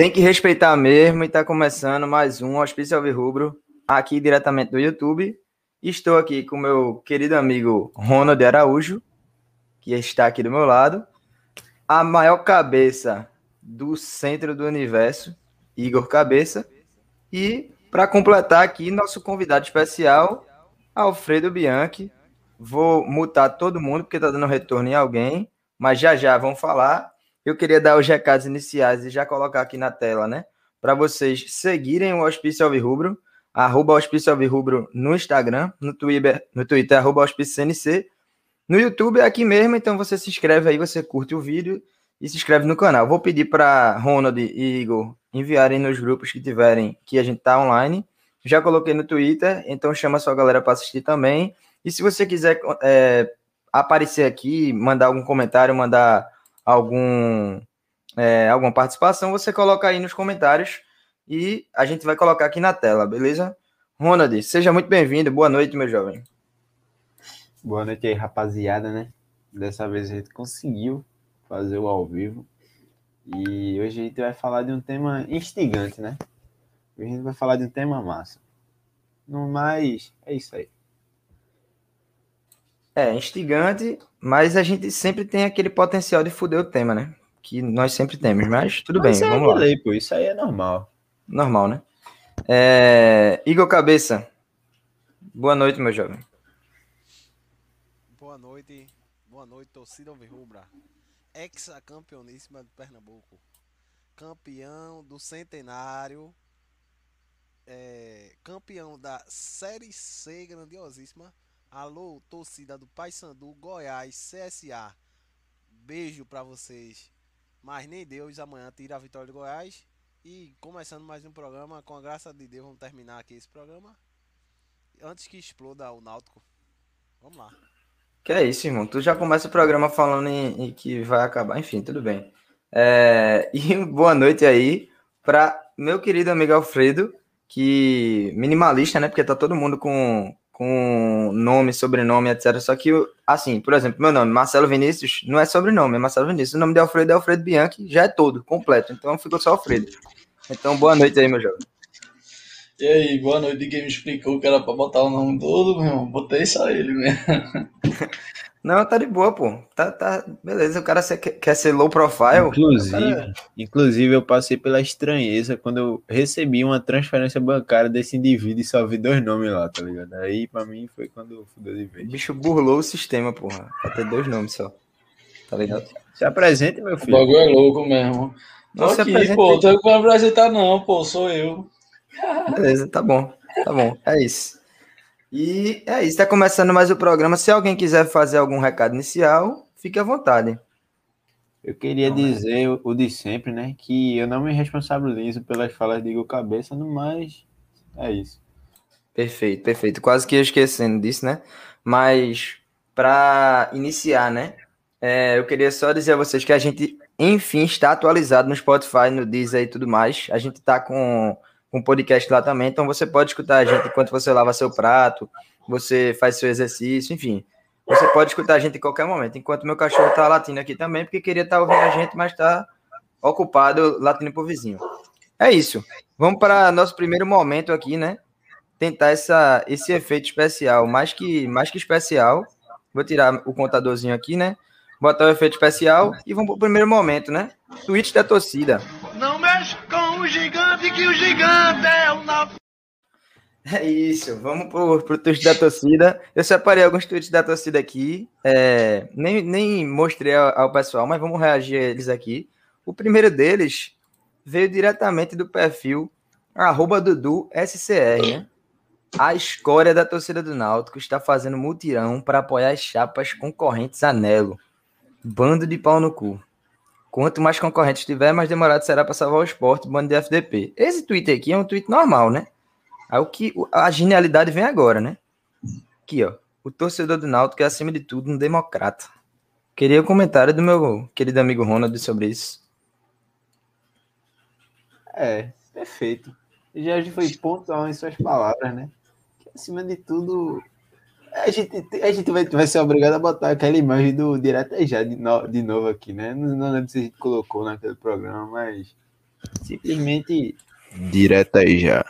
Tem que respeitar mesmo e tá começando mais um Hospício Rubro aqui diretamente do YouTube. Estou aqui com meu querido amigo Ronald Araújo, que está aqui do meu lado. A maior cabeça do centro do universo, Igor Cabeça. E para completar aqui, nosso convidado especial, Alfredo Bianchi. Vou mutar todo mundo porque está dando retorno em alguém, mas já já vamos falar. Eu queria dar os recados iniciais e já colocar aqui na tela, né? Para vocês seguirem o Hospício Alvirrubro, arroba Hospício Alvirrubro no Instagram, no Twitter, no Twitter, arroba Hospício CNC. No YouTube é aqui mesmo, então você se inscreve aí, você curte o vídeo e se inscreve no canal. Vou pedir para Ronald e Igor enviarem nos grupos que tiverem que a gente tá online. Já coloquei no Twitter, então chama a sua galera para assistir também. E se você quiser é, aparecer aqui, mandar algum comentário, mandar algum é, alguma participação, você coloca aí nos comentários e a gente vai colocar aqui na tela, beleza? Ronald, seja muito bem-vindo. Boa noite, meu jovem. Boa noite aí, rapaziada, né? Dessa vez a gente conseguiu fazer o ao vivo. E hoje a gente vai falar de um tema instigante, né? A gente vai falar de um tema massa. No mais, é isso aí. É, instigante, mas a gente sempre tem aquele potencial de fuder o tema, né? Que nós sempre temos, mas tudo mas bem, é vamos lá. Lei, pô, isso aí é normal. Normal, né? É... Igor Cabeça, boa noite, meu jovem. Boa noite, boa noite, torcida Alvirrubra ex-campeoníssima de Pernambuco, campeão do centenário, é, campeão da Série C grandiosíssima. Alô, torcida do Paysandu, Goiás, CSA. Beijo para vocês. Mas nem Deus amanhã tira a vitória do Goiás. E começando mais um programa, com a graça de Deus, vamos terminar aqui esse programa. Antes que exploda o Náutico. Vamos lá. Que é isso, irmão. Tu já começa o programa falando em, em que vai acabar. Enfim, tudo bem. É, e boa noite aí para meu querido amigo Alfredo, que minimalista, né? Porque tá todo mundo com, com nome, sobrenome, etc. Só que, assim, por exemplo, meu nome, Marcelo Vinícius, não é sobrenome, é Marcelo Vinícius. O nome de Alfredo é Alfredo Bianchi, já é todo, completo. Então ficou só Alfredo. Então, boa noite aí, meu jovem. E aí, boa noite. Ninguém me explicou que era pra botar o nome todo, meu irmão. Botei só ele mesmo. Não, tá de boa, pô. Tá, tá, beleza. O cara quer ser low profile. Inclusive, cara... inclusive, eu passei pela estranheza quando eu recebi uma transferência bancária desse indivíduo e só vi dois nomes lá, tá ligado? Aí, pra mim, foi quando fudeu de vez. O bicho burlou o sistema, porra. Pra ter dois nomes só. Tá ligado? Se apresente, meu filho. O bagulho é louco mesmo. Não, Tô aqui, pô. Não tenho que apresentar, não, pô. Sou eu. Beleza, tá bom. Tá bom. É isso. E é isso. Está começando mais o programa. Se alguém quiser fazer algum recado inicial, fique à vontade. Eu queria dizer o de sempre, né? Que eu não me responsabilizo pelas falas de Igor Cabeça, mas é isso. Perfeito, perfeito. Quase que eu esquecendo disso, né? Mas para iniciar, né? É, eu queria só dizer a vocês que a gente, enfim, está atualizado no Spotify, no Deezer e tudo mais. A gente está com um podcast lá também, então você pode escutar a gente enquanto você lava seu prato, você faz seu exercício, enfim. Você pode escutar a gente em qualquer momento, enquanto meu cachorro está latindo aqui também, porque queria estar tá ouvindo a gente, mas está ocupado latindo pro vizinho. É isso. Vamos para nosso primeiro momento aqui, né? Tentar essa, esse efeito especial, mais que, mais que especial. Vou tirar o contadorzinho aqui, né? Botar o efeito especial e vamos para o primeiro momento, né? Tweet da torcida. Não mexe com o gigante, que o gigante é. É isso, vamos pro, pro tweet da torcida. Eu separei alguns tweets da torcida aqui. É, nem, nem mostrei ao, ao, pessoal, mas vamos reagir a eles aqui. O primeiro deles veio diretamente do perfil arroba Dudu SCR, né? A escória da torcida do Náutico está fazendo mutirão para apoiar as chapas concorrentes a Nelo. Bando de pau no cu. Quanto mais concorrentes tiver, mais demorado será para salvar o esporte, bando de FDP. Esse tweet aqui é um tweet normal, né? Aí o que a genialidade vem agora, né? Aqui, ó. O torcedor do Náutico é, acima de tudo, um democrata. Queria o um comentário do meu querido amigo Ronald sobre isso. É, perfeito. Já foi pontual em suas palavras, né? Que, acima de tudo, A gente, a gente vai, vai ser obrigado a botar aquela imagem do Direto já de, no, de novo aqui, né? Não, não lembro se a gente colocou naquele programa, mas simplesmente Direta já.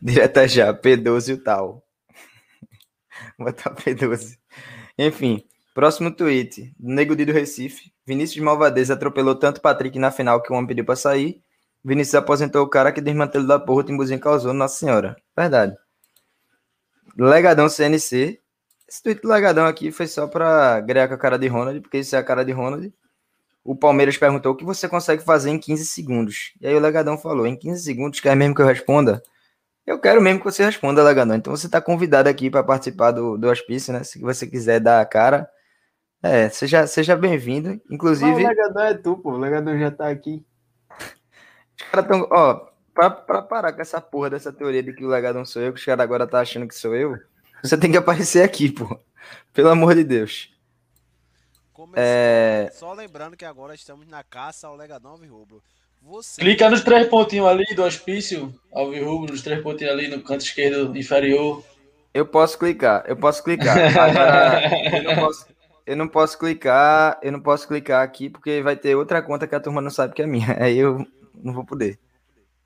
Direta já, P12 e o tal. Vou botar P12. Enfim, próximo tweet. Nego do Recife. Vinícius de Malvadeza atropelou tanto Patrick na final que o homem pediu pra sair. Vinícius aposentou o cara que desmantelou da porra o Timbuzinho causou, Nossa Senhora. Verdade. Legadão CNC. Esse tweet do Legadão aqui foi só pra ganhar com a cara de Ronald, porque isso é a cara de Ronald. O Palmeiras perguntou o que você consegue fazer em 15 segundos. E aí o Legadão falou: em 15 segundos, quer mesmo que eu responda? Eu quero mesmo que você responda, Legadão. Então você está convidado aqui para participar do, do hospício, né? Se você quiser dar a cara. É, seja, seja bem-vindo. Inclusive. O Legadão é tu, pô. O Legadão já tá aqui. Os caras tão. Ó, pra, pra parar com essa porra dessa teoria de que o Legadão sou eu, que os caras agora tá achando que sou eu, você tem que aparecer aqui, pô. Pelo amor de Deus. É... Só lembrando que agora estamos na caça ao Legadão Rubro. Você... Clica nos três pontinhos ali do hospício, Alvirrubro, nos três pontinhos ali no canto esquerdo inferior. Eu posso clicar, eu posso clicar. Agora, eu, não posso, eu não posso clicar, eu não posso clicar aqui porque vai ter outra conta que a turma não sabe que é minha. Aí eu não vou poder.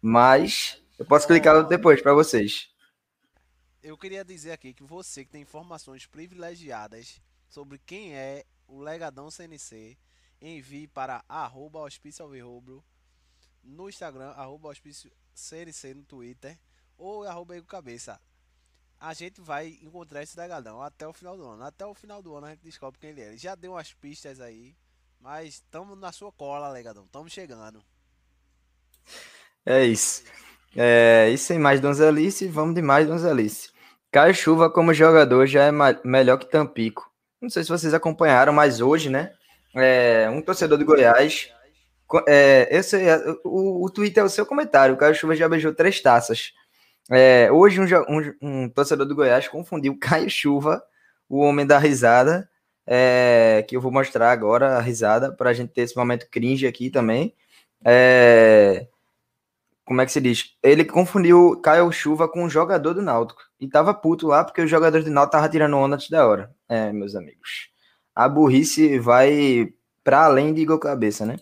Mas eu posso clicar depois para vocês. Eu queria dizer aqui que você que tem informações privilegiadas sobre quem é o Legadão CNC, envie para arroba hospício alvirrubro no Instagram, arroba hospício CNC no Twitter ou arroba Cabeça. A gente vai encontrar esse legadão até o final do ano. Até o final do ano a gente descobre quem ele é. Ele já deu umas pistas aí, mas estamos na sua cola, legadão. Estamos chegando. É isso. É, e sem mais donzelice, vamos de mais donzelice. Caio Chuva como jogador já é melhor que Tampico. Não sei se vocês acompanharam, mas hoje, né? É, um torcedor do Goiás é, esse, é, o, o Twitter é o seu comentário. O Caio Chuva já beijou três taças. É, hoje, um, um, um, torcedor do Goiás confundiu Caio Chuva, o homem da risada, é, que eu vou mostrar agora a risada, para a gente ter esse momento cringe aqui também. Como é que se diz? Ele confundiu Caio Chuva com um jogador do Náutico. E tava puto lá porque os jogadores do Náutico estavam tirando onda antes da hora. É, meus amigos. A burrice vai para além de Igor Cabeça, né?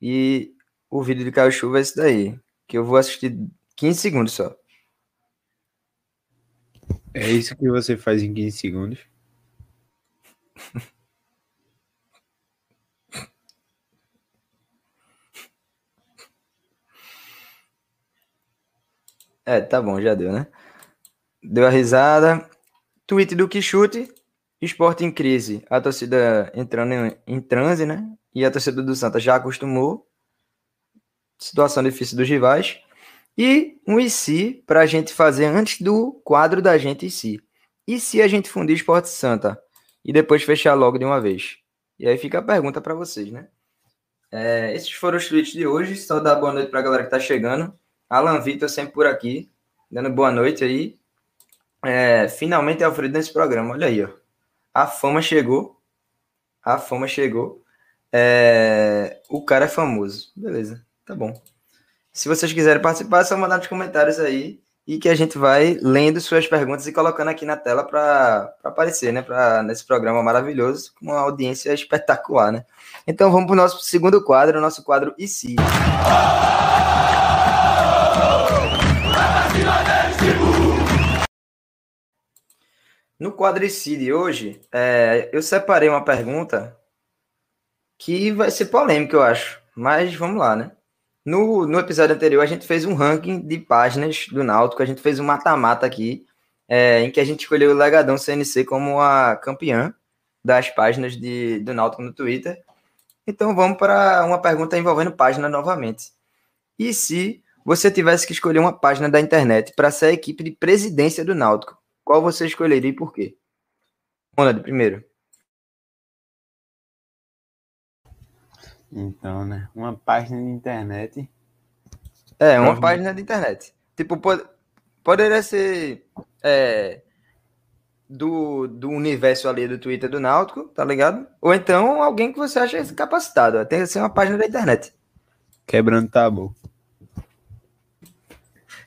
E o vídeo de Caio Chuva é esse daí, que eu vou assistir 15 segundos só. É isso que você faz em 15 segundos? É, tá bom, já deu, né? Deu a risada. Tweet do Quixute. Esporte em crise. A torcida entrando em, em transe, né? e a torcida do Santa já acostumou. Situação difícil dos rivais. E um e se para a gente fazer antes do quadro da gente e se. E se a gente fundir Esporte Santa e depois fechar logo de uma vez? E aí fica a pergunta para vocês, né? É, esses foram os tweets de hoje. Só dar boa noite para a galera que está chegando. Alan Vitor sempre por aqui, dando boa noite aí. É, finalmente Alfredo nesse programa. Olha aí, ó. A fama chegou. A fama chegou. É... O cara é famoso. Beleza, tá bom. Se vocês quiserem participar, é só mandar nos comentários aí e que a gente vai lendo suas perguntas e colocando aqui na tela para aparecer, né? Pra, nesse programa maravilhoso, com uma audiência espetacular, né? Então vamos para o nosso segundo quadro, o nosso quadro E se? No quadro E se de hoje, é, eu separei uma pergunta que vai ser polêmico, eu acho. Mas vamos lá, né? No, no episódio anterior, a gente fez um ranking de páginas do Náutico, a gente fez um mata-mata aqui, é, em que a gente escolheu o Legadão CNC como a campeã das páginas de, do Náutico no Twitter. Então vamos para uma pergunta envolvendo página novamente. E se você tivesse que escolher uma página da internet para ser a equipe de presidência do Náutico, qual você escolheria e por quê? Ronald, primeiro. Então, né? Uma página de internet. É, uma página de internet. Tipo, pode, poderia ser é, do, do universo ali do Twitter do Náutico, tá ligado? Ou então alguém que você acha capacitado. Tem que ser uma página da internet. Quebrando tabu.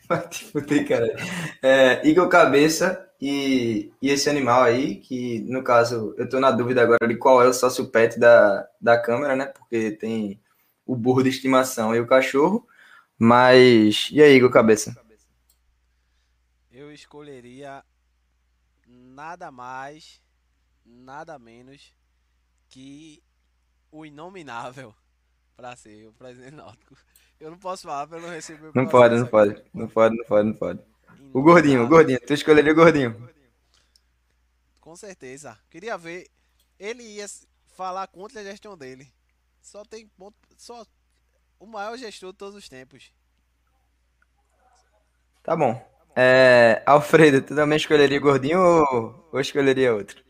cara. É, Igor Cabeça e, e esse animal aí, que no caso eu tô na dúvida agora de qual é o sócio pet da, da câmera, né? Porque tem o burro de estimação e o cachorro. Mas. E aí, Igor Cabeça? Eu escolheria nada mais, nada menos que o inominável para ser o presidente náutico. Eu não posso falar para não receber Não pode, não pode. Não pode, não pode, não pode. O gordinho, o gordinho. Tu escolheria o gordinho. Com certeza. Queria ver. Ele ia falar contra a gestão dele. Só tem ponto. Só o maior gestor de todos os tempos. Tá bom. É, Alfredo, tu também escolheria o gordinho ou, ou escolheria outro?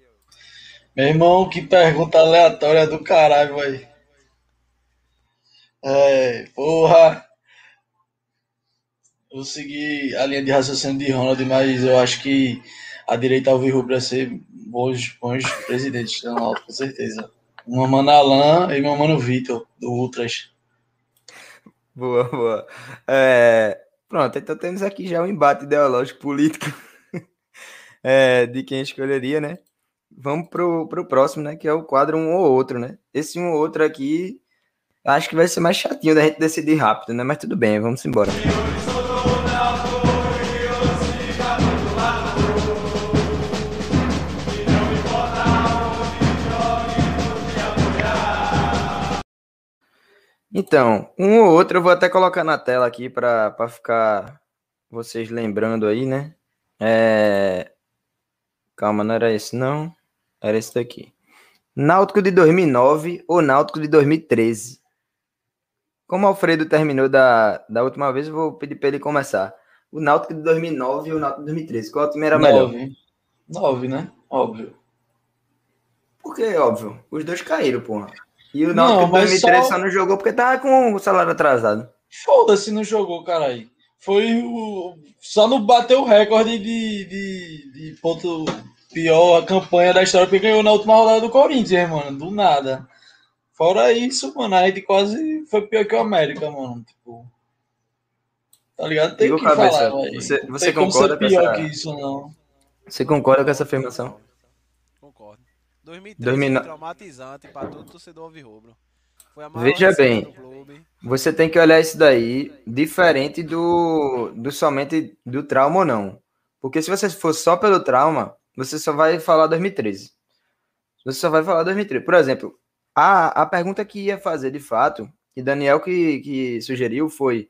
Meu irmão, que pergunta aleatória do caralho, velho. É, porra. Eu segui a linha de raciocínio de Ronald, mas eu acho que a direita ao rubra ser bons, bons presidentes da Náutico, com certeza. Uma mano Alain e uma mano Vitor, do Ultras. Boa, boa. É, pronto, então temos aqui já um embate ideológico político é, de quem escolheria, né? Vamos pro, pro próximo, né? Que é o quadro um ou outro, né? Esse um ou outro aqui, acho que vai ser mais chatinho da gente decidir rápido, né? Mas tudo bem, vamos embora. Então, um ou outro eu vou até colocar na tela aqui para ficar vocês lembrando aí, né? É... Calma, não era esse não. Era esse daqui. Náutico de 2009 ou Náutico de 2013? Como o Alfredo terminou da, da última vez, eu vou pedir para ele começar. O Náutico de 2009 e o Náutico de 2013. Qual time era melhor? 9. 9, né? Óbvio. Por que óbvio? Os dois caíram, porra. E o Náutico de 2013 só... só... não jogou porque tava com o salário atrasado. Foda-se, não jogou, caralho. Foi o. Só não bateu o recorde de, de, de ponto pior a campanha da história porque ganhou na última rodada do Corinthians, mano. Do nada. Fora isso, mano, a gente quase foi pior que o América, mano. Tipo. Tá ligado? Tem Digo que cabeça, falar, Você, você concorda com pior essa... que isso, não. Você concorda com essa afirmação? Concordo. 2013 2009... foi traumatizante para todo torcedor alvirrubro. Foi a maior Veja bem, você tem que olhar isso daí diferente do, do somente do trauma ou não. Porque se você for só pelo trauma, você só vai falar 2013. Você só vai falar 2013. Por exemplo, a, a pergunta que ia fazer de fato, e Daniel que, que sugeriu, foi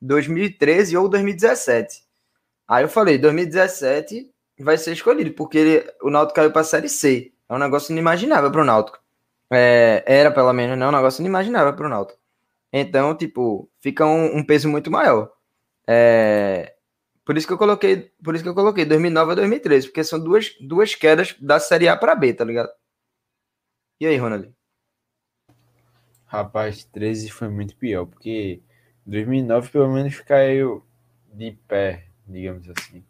2013 ou 2017. Aí eu falei, 2017 vai ser escolhido, porque ele, o Náutico caiu para a Série C. É um negócio inimaginável para o Náutico. É, era, pelo menos, né, um negócio inimaginável para o Náutico. Então, tipo, fica um, um peso muito maior. É, por isso que eu coloquei, por isso que eu coloquei 2009 a 2013, porque são duas, duas quedas da Série A para B, tá ligado? E aí, Ronald? Rapaz, 13 foi muito pior, porque 2009 pelo menos caiu de pé, digamos assim.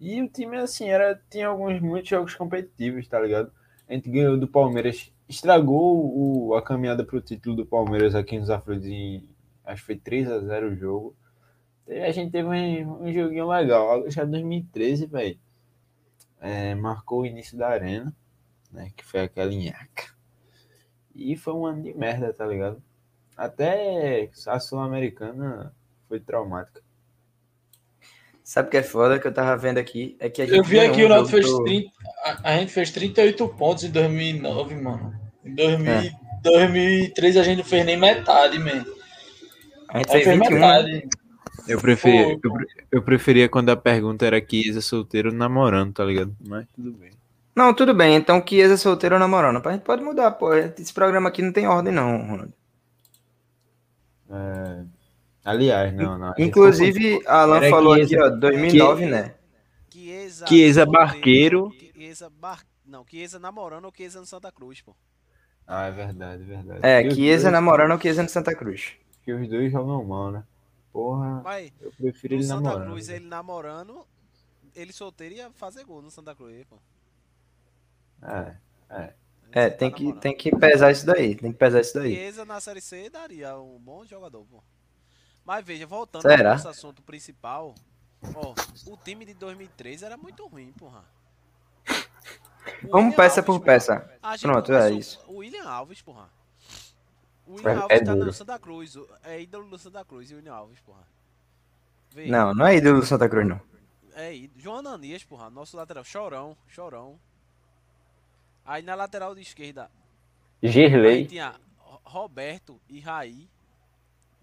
E o time, assim, era, tinha alguns muitos jogos competitivos, tá ligado? A gente ganhou do Palmeiras, estragou o, a caminhada para o título do Palmeiras aqui nos Aflitos em. Acho que foi 3 a 0 o jogo. E a gente teve um, um joguinho legal. Já 2013, velho. É, marcou o início da arena, né? Que foi aquela nhaca. E foi um ano de merda, tá ligado? Até a Sul-Americana foi traumática. Sabe o que é foda que eu tava vendo aqui? É que a gente eu vi aqui um o Náutico fez 30, a, a, gente fez 38 pontos em 2009, mano. Em 2000, é. 2003 a gente não fez nem metade, man. A gente fez 21. Metade. Eu preferia, eu, eu, preferia quando a pergunta era Kiesa solteiro namorando, tá ligado? Mas tudo bem. Não, tudo bem. Então Kiesa solteiro ou namorando. A gente pode mudar, pô. Esse programa aqui não tem ordem, não, Ronaldo. É... Aliás, não, não. Inclusive, Alan falou Chiesa, aqui, ó, 2009, Chiesa, né? Chiesa, Chiesa Barqueiro. Chiesa Bar... Não, Chiesa namorando ou Chiesa no Santa Cruz, pô. Ah, é verdade, é verdade. É, Chiesa namorando ou Chiesa no Santa Cruz. Que os dois jogam mal, né? Porra, Mas, eu prefiro ele Santa namorando. Santa Cruz, ele namorando, ele solteiro ia fazer gol no Santa Cruz, pô. É, é. É, tem tá que, tem que pesar isso daí. Tem que pesar isso daí. Chiesa na Série C daria um bom jogador, pô. Mas veja, voltando Será? ao nosso assunto principal, Ó, o time de 2003 era muito ruim, porra. O Vamos William peça Alves, por peça. Pronto, é isso. O William Alves, porra. O William É- Alves é tá duro. no Santa Cruz. É ídolo do Santa Cruz, o William Alves, porra. Vê, Não, não é ídolo do Santa Cruz, não. É ídolo. João Ananias, porra. Nosso lateral. Chorão, chorão. Aí na lateral de esquerda, aí Gerlei. tinha Ro- Roberto e Raí.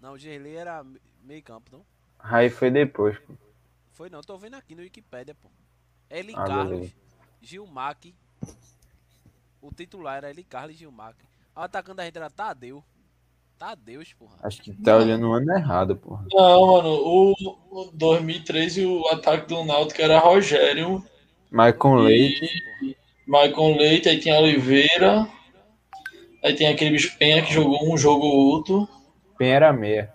Não, o Gerlei era me- meio campo, não? Aí foi depois, pô. Foi não, tô vendo aqui no Wikipedia, pô. Eli Ah, Carlos, beleza. Gilmac. O titular era Eli Carlos e Gilmac. O atacante da gente era Tadeu. Tadeus, porra. Acho que tá olhando o ano errado, porra. Não, mano, o, o 2013 o ataque do Náutico era Rogério, Maicon E- Leite. Maicon Leite, aí tinha Oliveira, aí tem aquele bicho Penha que jogou um jogo ou outro. Penha era meia.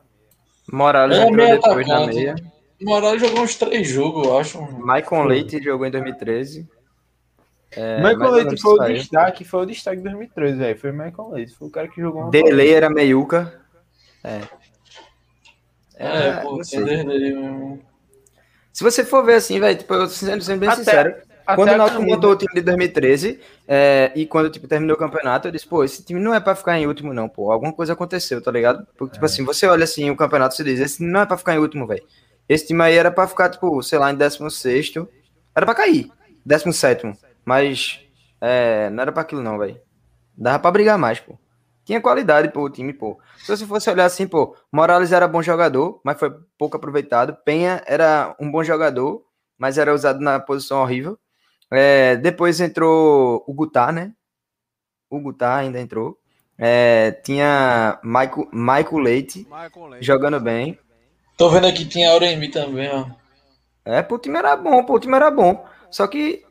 Morales É, entrou meio depois na meia. Morales jogou uns três jogos, eu acho. Maicon Leite jogou em 2013. É, ou Leite foi o destaque, foi o destaque de 2013, velho. Foi Maicon Leite. Foi o cara que jogou Delay era meiuca. É. É, É, pô. Se você for ver assim, velho, tipo, eu sendo, sendo bem Até- sincero, Até quando o Náutico camisa- montou o time de 2013 é, e quando tipo, terminou o campeonato, eu disse, pô, esse time não é pra ficar em último, não, pô. Alguma coisa aconteceu, tá ligado? Porque, tipo assim, você olha assim o campeonato e você diz, esse não é pra ficar em último, velho. Esse time aí era pra ficar, tipo, sei lá, em 16. Era pra cair. 17. Mas é, não era pra aquilo, não, velho. Dava pra brigar mais, pô. Tinha qualidade, pô, o time, pô. Se você fosse olhar assim, pô, Morales era bom jogador, mas foi pouco aproveitado. Penha era um bom jogador, mas era usado na posição horrível. É, depois entrou o Gutar, né? O Gutar ainda entrou. É, tinha Maico, Maico Leite Michael Leite. jogando bem. Tô vendo aqui tinha Auremi também, ó. É, pô, o time era bom, pô, o time era bom. Só que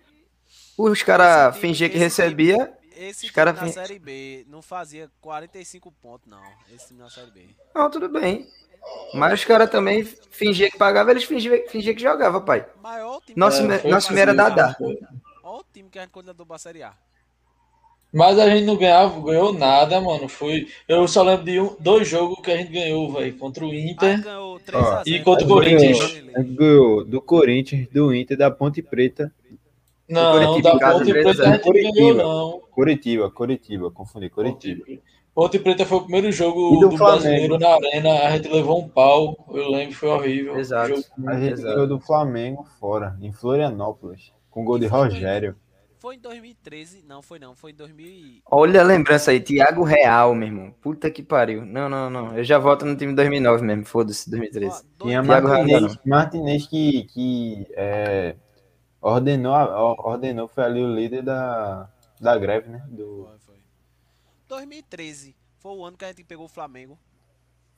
os caras time- fingiam que time- recebia. Esse Os time cara na fin- Série B não fazia 45 pontos, não. Esse time na Série B. Não, tudo bem. Mas os caras também fingiam que pagavam, eles fingiam, fingiam que jogavam, pai. Maior time. Nosso, É, me- nosso time era Dadá. Olha o time que a gente contratou pra Série A. Mas a gente não ganhava, ganhou nada, mano. Foi. Eu só lembro de um, dois jogos que a gente ganhou, velho. Contra o Inter. 3x0. e contra o Corinthians. ganhou do Corinthians, do Inter, da Ponte Preta. Não, Curitiba da Ponte Preta a gente não ganhou, Curitiba. não. Curitiba, Curitiba, confundi, Curitiba. Ponte Preta foi o primeiro jogo E do do, Flamengo. brasileiro na arena. A gente levou um pau. Eu lembro, foi horrível. Exato. Jogo- A gente Exato. ganhou do Flamengo fora, em Florianópolis, com gol de Rogério. Foi em 2013. Não, foi não. Foi em 2000. e- Olha a lembrança aí, Thiago Real, meu irmão. Puta que pariu. Não, não, não. Eu já volto no time 2009 mesmo. Foda-se, 2013. Ó, dois- Tinha Thiago Martinez, Real, Martinez que, que é, ordenou, ordenou, foi ali o líder da, da greve, né? Do, Foi, foi. 2013 foi o ano que a gente pegou o Flamengo.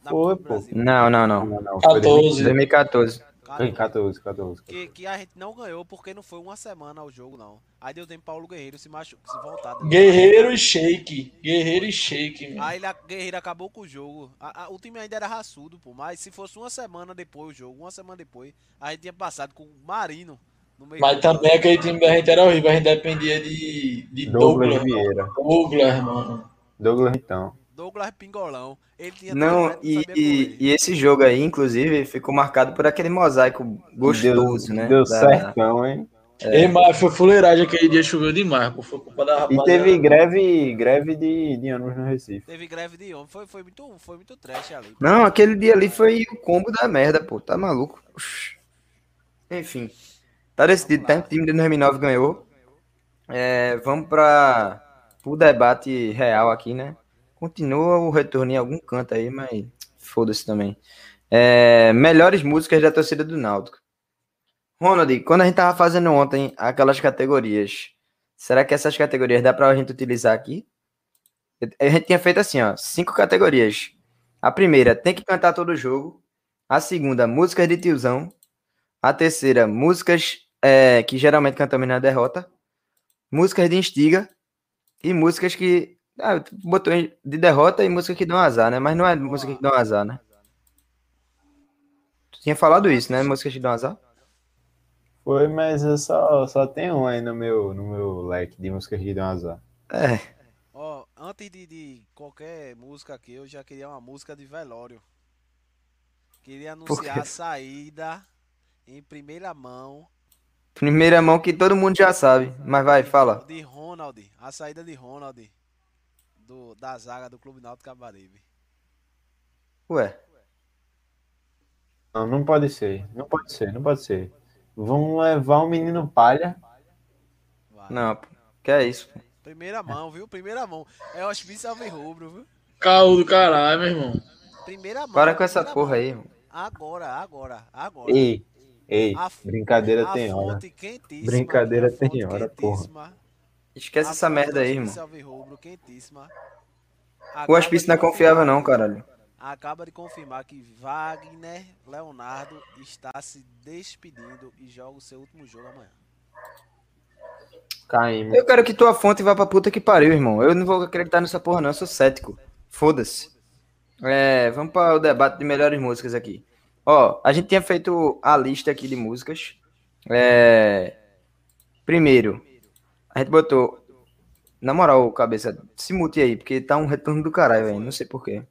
Na Foi, pô. Brasil. Não, não, não. não, não, foi 14. 2014. Foi 14, 14. Que, que a gente não ganhou porque não foi uma semana ao jogo, não. Aí deu tempo Paulo Guerreiro se, machu... se voltar. Guerreiro e Shake. Guerreiro e Shake, mano. Aí ele, Guerreiro acabou com o jogo. A- a- o time ainda era raçudo, pô. Mas se fosse uma semana depois o jogo, uma semana depois, a gente tinha passado com o Marino no meio. Mas também aquele time da gente era horrível. A gente dependia de, de Douglas Douglas. Vieira. Douglas, mano. Douglas então. Douglas Pingolão. Ele tinha Não, e, e, e esse jogo aí, inclusive, ficou marcado por aquele mosaico gostoso, deu, né? Deu Da- certão, hein? Ei, mas foi fuleiragem aquele dia, choveu demais, pô. Foi culpa da E rapaziada. teve greve, greve de, de ônibus no Recife. Teve greve de homem. Foi, foi, muito, foi muito trash ali. Não, aquele dia ali foi o combo da merda, pô. Tá maluco? Enfim. Tá decidido, tá? O time de 2009 ganhou. É, vamos para o debate real aqui, né? Continua o retorno em algum canto aí, mas foda-se também. É, melhores músicas da torcida do Náutico. Ronald, quando a gente tava fazendo ontem aquelas categorias, será que essas categorias dá pra gente utilizar aqui? A gente tinha feito assim, ó, cinco categorias. A primeira, tem que cantar todo jogo. A segunda, músicas de tiozão. A terceira, músicas é, que geralmente cantamos na derrota. Músicas de instiga. E músicas que. Ah, botou de derrota e música que dão azar, né? Mas não é música que dão azar, né? Tu tinha falado isso, né? Músicas que dão azar? Foi, mas eu só, só tenho um aí no meu, no meu leque de músicas que dão azar. É. Ó, antes de, de qualquer música aqui, eu já queria uma música de velório. Queria anunciar a saída em primeira mão Primeira mão que todo mundo já sabe. Mas vai, fala. de Ronald, a saída de Ronald do, da zaga do Clube Náutico Cabaribe. Ué. Não, não pode ser. Não pode ser, não pode ser. Vão levar um menino palha. Vai. Não. Que é isso? Primeira mão, viu? Primeira mão. É o hospício Alvirrubro, viu? Caô do caralho, meu irmão. Primeira mão. Para com essa porra mão. aí, irmão. Agora, agora, agora. Ei, ei, A- brincadeira a tem hora. Brincadeira tem hora, porra. Esquece a essa merda aí, irmão. O de não é confiável, confirmar- não, caralho. Acaba de confirmar que Wagner Leonardo está se despedindo e joga o seu último jogo amanhã. Caímos. Eu quero que tua fonte vá pra puta que pariu, irmão. Eu não vou acreditar nessa porra, não. Eu sou cético. Foda-se. É, vamos para o debate de melhores músicas aqui. Ó, a gente tinha feito a lista aqui de músicas. É, primeiro, a gente botou. Na moral, cabeça, se mute aí, porque tá um retorno do caralho, velho. Não sei porquê.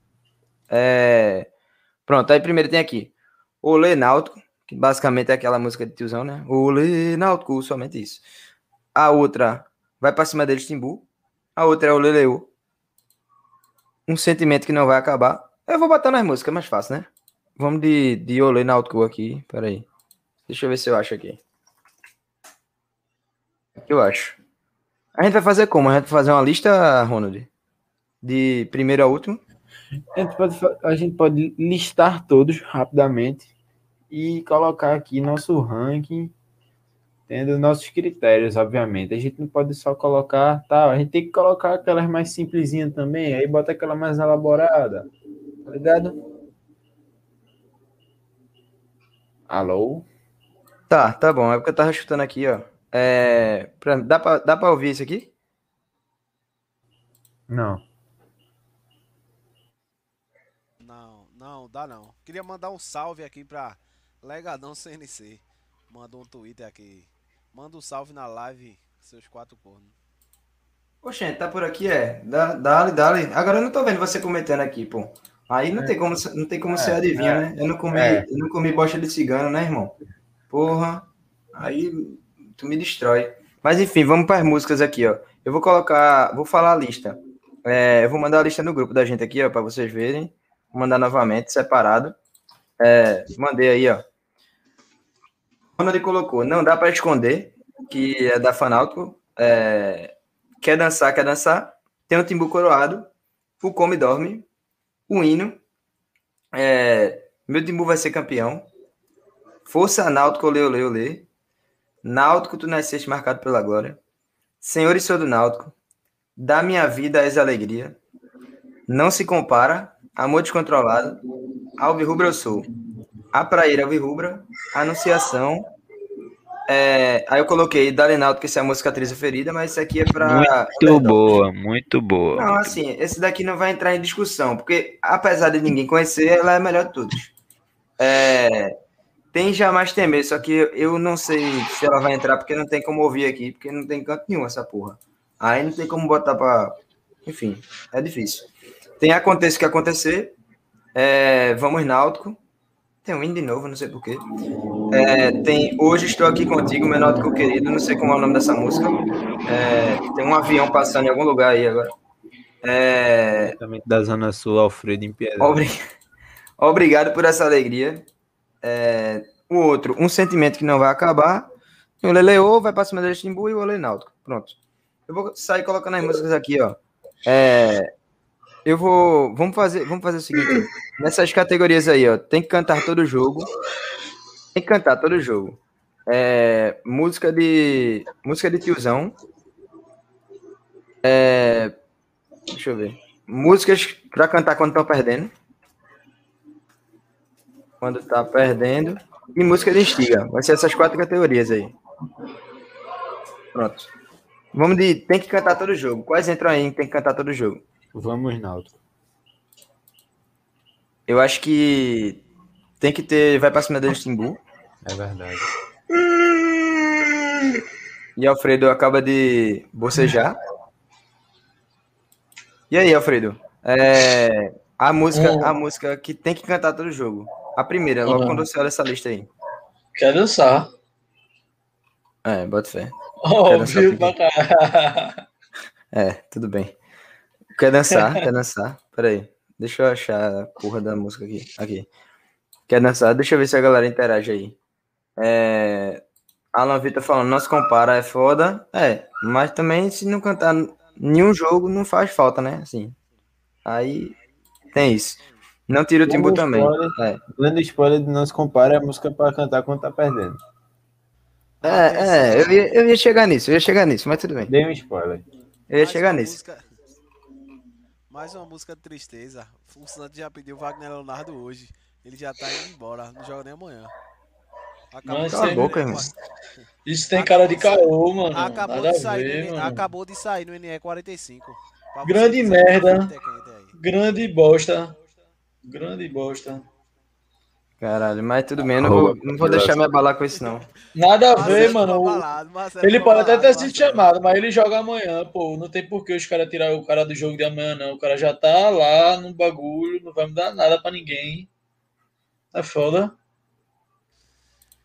É, pronto, aí primeiro tem aqui. Olê Náutico, que basicamente é aquela música de tiozão, né? Olê Náutico, somente isso. A outra, Vai pra cima deles, Timbu. A outra é o Leleu. Um sentimento que não vai acabar. Eu vou botar nas músicas, é mais fácil, né? Vamos de, de Olê Náutico aqui. Pera aí. Deixa eu ver se eu acho aqui. Eu acho? A gente vai fazer como? A gente vai fazer uma lista, Ronald? De primeiro a último? A gente, pode, a gente pode listar todos rapidamente e colocar aqui nosso ranking, tendo nossos critérios, obviamente. A gente não pode só colocar, tá? A gente tem que colocar aquelas mais simplesinhas também, aí bota aquela mais elaborada, tá ligado? Alô? Tá, tá bom. É porque eu tava chutando aqui, ó. É, pra- dá, pra, dá pra ouvir isso aqui? Não. Não, não, dá não. Queria mandar um salve aqui pra Legadão CNC. Mandou um Twitter aqui. Manda um salve na live, seus quatro cornos. Oxente, tá por aqui, é. Dá- Dá-lhe, dá-lhe. Agora eu não tô vendo você comentando aqui, pô. Aí não tem como, não tem como você É, adivinhar, é, né? Eu não comi, é. eu não comi bosta de cigano, né, irmão? Porra. Aí tu me destrói. Mas enfim, vamos para as músicas aqui, ó. Eu vou colocar, vou falar a lista. É, eu vou mandar a lista no grupo da gente aqui, ó, para vocês verem. Vou mandar novamente, separado. É, mandei aí, ó. Ele colocou, não dá para esconder, que é da Fanáutico. É, quer dançar, quer dançar. Tem o Timbu Coroado, o Come e Dorme, o Hino. É, meu Timbu vai ser campeão. Força Náutico, olê, olê, olê. Náutico, tu nasceste marcado pela glória. Senhor e Senhor do Náutico, da minha vida és alegria. Não se compara, amor descontrolado. Alvirrubra eu sou. A praeira Alvirrubra, Anunciação. É, aí eu coloquei Dali Náutico, que essa é a música cicatriz ferida, mas isso aqui é pra. Muito boa, muito boa. Não, assim, esse daqui não vai entrar em discussão, porque apesar de ninguém conhecer, ela é a melhor de todos. É, tem Jamais Temer, só que eu não sei se ela vai entrar, porque não tem como ouvir aqui, porque não tem canto nenhum essa porra. Aí não tem como botar pra. Enfim, é difícil. Tem Aconteça o que acontecer. É, Vamos Náutico. Tem um hino de novo, não sei porquê. É, tem Hoje Estou Aqui Contigo, meu Náutico Querido, não sei como é o nome dessa música. É, tem um avião passando em algum lugar aí agora. É, da Zona Sul, Alfredo em Piedade. Obrigado por essa alegria. É, o outro, um sentimento que não vai acabar. O Leleô vai para cima dele Timbu e o Olê Náutico. Pronto. Eu vou sair colocando as músicas aqui, ó. É, eu vou. Vamos fazer, vamos fazer o seguinte. Nessas categorias aí, ó. Tem que cantar todo jogo. Tem que cantar todo jogo. É, música de. Música de tiozão. É, deixa eu ver. Músicas pra cantar quando estão perdendo. Quando tá perdendo. E música de instiga. Vai ser essas quatro categorias aí. Pronto. Vamos de. Tem que cantar todo jogo. Quais entram aí em tem que cantar todo jogo? Vamos, Náutico. Eu acho que. Tem que ter. Vai pra cima deles Timbu. É verdade. E Alfredo acaba de bocejar. E aí, Alfredo? É, a música, a música que tem que cantar todo jogo. A primeira, logo Uhum. quando você olha essa lista aí. Quer dançar. É, bota fé. Óbvio pra caralho. É, tudo bem. Quer dançar? Quer dançar? Peraí. Deixa eu achar a porra da música aqui. Aqui. Quer dançar? Deixa eu ver se a galera interage aí. É... Alan Vitor falando, não se compara, é foda. É, mas também se não cantar nenhum jogo, não faz falta, né? Assim. Aí tem isso. Não tira o timbu também. É. Dando spoiler de não se compara é a música pra cantar quando tá perdendo. É, é, eu ia, eu ia chegar nisso, eu ia chegar nisso, mas tudo bem. Dei um spoiler. Eu ia Mais chegar nisso. música- Mais uma música de tristeza. O Santos já pediu o Wagner Leonardo hoje. Ele já tá indo embora, não joga nem amanhã. Acabou, Mas de Cala a sair boca, irmão. Isso tem cara de caô, mano. Acabou Nada de, a sair ver, no, mano. acabou de sair no NE 45. Pra você Grande dizer merda. que é aí. Grande bosta. Grande bosta. Caralho, mas tudo bem, não vou, não vou deixar me abalar com isso, não. Nada a ver, Marcelo mano. abalado, Ele pode até ter sido chamado, mas ele joga amanhã, pô. Não tem por que os caras tirar o cara do jogo de amanhã, não. O cara já tá lá no bagulho, não vai mudar nada pra ninguém. É foda.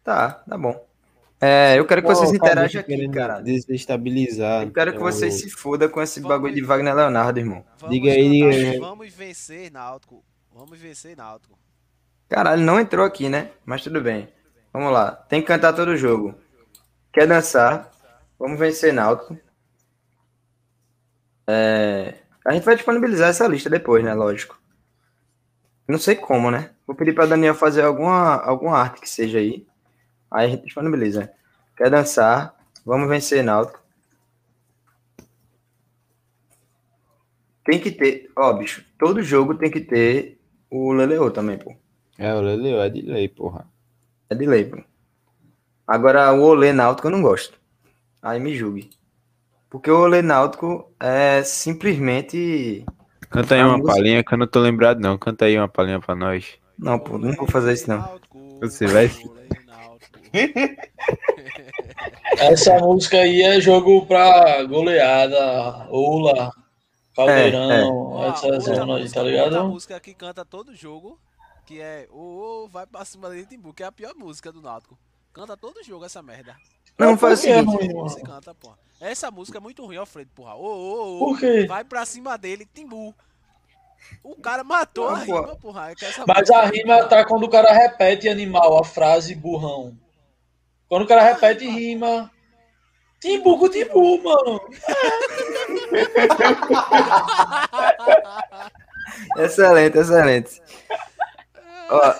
Tá, tá bom. É, eu quero que Pô, vocês interajam aqui, cara. Desestabilizar. Eu quero que o- vocês se fodam com esse Vamos bagulho de. Wagner Leonardo, irmão. Vamos Diga aí, diga aí. Vamos vencer, Náutico. Vamos vencer, Náutico. Caralho, não entrou aqui, né? Mas tudo bem. Vamos lá. Tem que cantar todo jogo. Quer dançar? Vamos vencer Náutico. É, A gente vai disponibilizar essa lista depois, né? Lógico. Não sei como, né? Vou pedir pra Daniel fazer alguma, alguma arte que seja aí. Aí a gente disponibiliza. Quer dançar? Vamos vencer Náutico. Tem que ter. Ó, bicho, todo jogo tem que ter o Leleô também, pô. É, o Leleu é de lei, porra. É de lei, pô. Agora, o Olê Náutico eu não gosto. Aí me julgue. Porque o Olê Náutico é simplesmente. Canta aí uma música- palhinha que eu não tô lembrado, não. Canta aí uma palhinha pra nós. Não, pô, não vou fazer isso não. Você vai- Essa música aí é jogo pra goleada, Ola, Caldeirão, Ó, essa outra zona aí, música- tá Outra ligado? música que canta todo jogo, que é o vai pra cima de Timbu, que é a pior música do Náutico. Canta todo jogo essa merda. Não, faz o é seguinte. Você canta, porra. Essa música é muito ruim, Alfredo, porra. Ô, ô, ô, Por quê? vai pra cima dele, Timbu. O cara matou Não, a pô. rima, porra. É que essa Mas a é rima tá quando o cara repete animal, a frase burrão. Quando o cara repete rima. Timbu com timbu, mano. Excelente, excelente. Ó,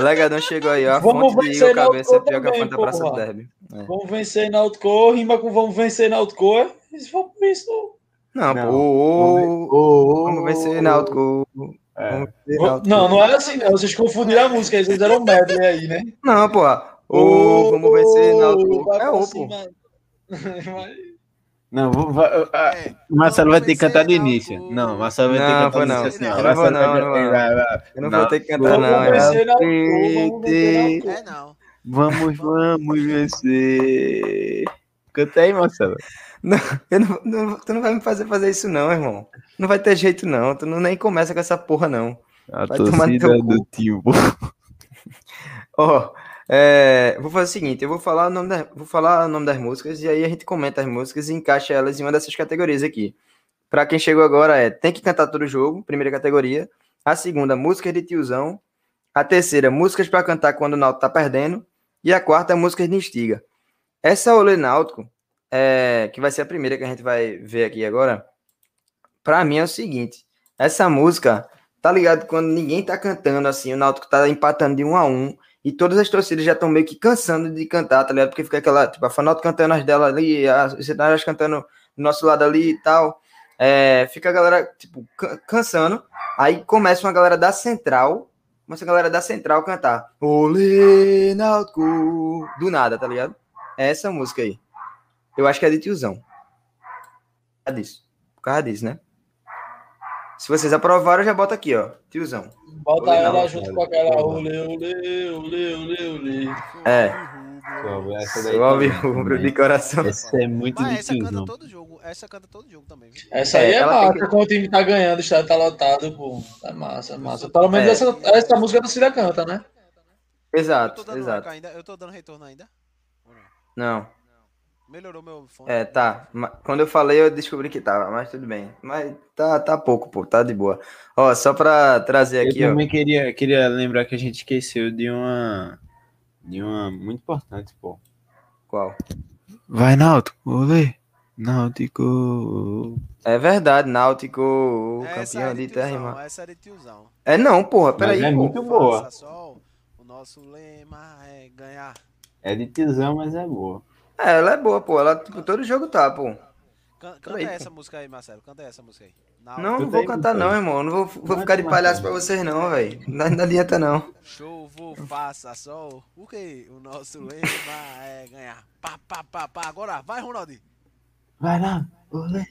o Legadão chegou aí, ó. A Vamos fonte de vencer Igor Cabeça é que a fonte da Praça do porra. Derby. É. Vamos vencer Náutico, rima com vamos vencer Náutico. é? Isso foi por isso. Não, Não. pô. Vamos vencer. É. Vamos vencer Vamos- Náutico. Não, não é assim, não. Vocês confundiram a música, fizeram um medley aí, né? Não, pô. Ô, vamos vencer Náutico. vai É pra ô, pô. cima. Vai- Não, vou, vai, É, Marcelo vai ter que cantar do início. Não, Marcelo vai ter que Não, cantar do não. início assim, não não, não não. Eu não, vou ter que cantar, Vamos não. É Náutico, vamos vencer Náutico. É não. Vamos, vamos vencer. Canta aí, Marcelo. Eu não, não- tu não vai me fazer fazer isso, não, irmão. Não vai ter jeito, não. Tu não nem começa com essa porra, não. A Vai torcida teu do cu. Timbu. Ó, é, vou fazer o seguinte, eu vou falar, o nome da- vou falar o nome das músicas e aí a gente comenta as músicas e encaixa elas em uma dessas categorias aqui. Pra quem chegou agora é Tem que cantar todo jogo, primeira categoria. A segunda, músicas de tiozão. A terceira, músicas pra cantar quando o Náutico tá perdendo. E a quarta, músicas de instiga. Essa Olê Náutico, é, que vai ser a primeira que a gente vai ver aqui agora, pra mim é o seguinte, essa música, tá ligado? Quando ninguém tá cantando assim, o Náutico tá empatando de um a um, e todas as torcidas já estão meio que cansando de cantar, tá ligado? Porque fica aquela, tipo, a Fanalto cantando as dela ali, as cenários cantando do nosso lado ali e tal. É, fica a galera, tipo, can- cansando. Aí começa uma galera da central, começa a galera da central cantar. Olê, Náutico! Do nada, tá ligado? É essa música aí. Eu acho que é de tiozão. Por causa disso. Por causa disso, né? Se vocês aprovaram, já bota aqui, ó. Tiozão. Bota ela não, junto cara, com aquela porra. olê, olê, olê, olê, olê. É. Essa daí Suave rubro de coração. Essa é muito Mas de essa canta todo jogo. Essa canta todo jogo também. viu? Essa aí É, é, massa, quando o time tá ganhando, o estádio tá lotado, pô. É massa, é massa. Pelo menos É. essa, essa música a torcida canta, né? Eu Exato, tô dando exato. ainda? Eu tô dando retorno ainda? Ou não? Melhorou meu fone? É, tá. Quando eu falei, eu descobri que tava, mas tudo bem. Mas tá, tá pouco, pô, tá de boa. Ó, só pra trazer aqui, eu ó. também queria, queria lembrar que a gente esqueceu de uma. De uma muito importante, pô. Qual? Vai, Náutico, olê. Náutico. É verdade, Náutico, Essa campeão é de de terra tiozão, mar. essa é de tiozão. É não, porra, Mas peraí, é pô. muito boa. Faça sol, o nosso lema é ganhar. É de tesão, mas é boa. É, ela é boa, pô. Ela, tipo, todo jogo tá, pô. Can- Canta pô. essa música aí, Marcelo. Canta essa música aí. Não, não Tudo vou aí, cantar não, irmão. Não vou, vou ficar de palhaço pra vocês não, velho. Não, não adianta não. Chuvo, faça sol. O que? O nosso lema é ganhar. Pá, pá, pá, pá. Agora vai, Ronaldinho. Vai lá, olê.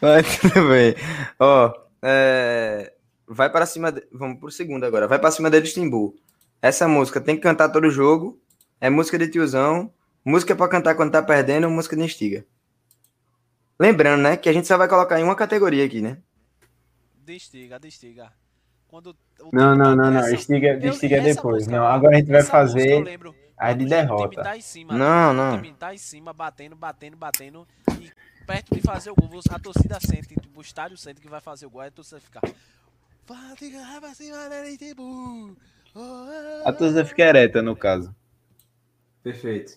Mas tudo bem. Ó, é, vai para cima. de- Vamos pro segundo agora. Vai para cima deles, Timbu. Essa música tem que cantar todo jogo. É música de tiozão. Música pra cantar quando tá perdendo. Música de instiga. Lembrando, né, que a gente só vai colocar em uma categoria aqui, né? Destiga, destiga. Quando o Não, não, tá não, não. nessa- Estiga, Eu- estiga essa depois. música, Não, agora a gente vai fazer lembro a de O derrota. time tá em cima. Não, O não. time tá em cima, batendo, batendo, batendo. E perto de fazer o gol, a torcida sente, tipo, o estádio sente que vai fazer o gol, aí a torcida fica. Vai pra cima A torcida fica ereta, no caso. Perfeito.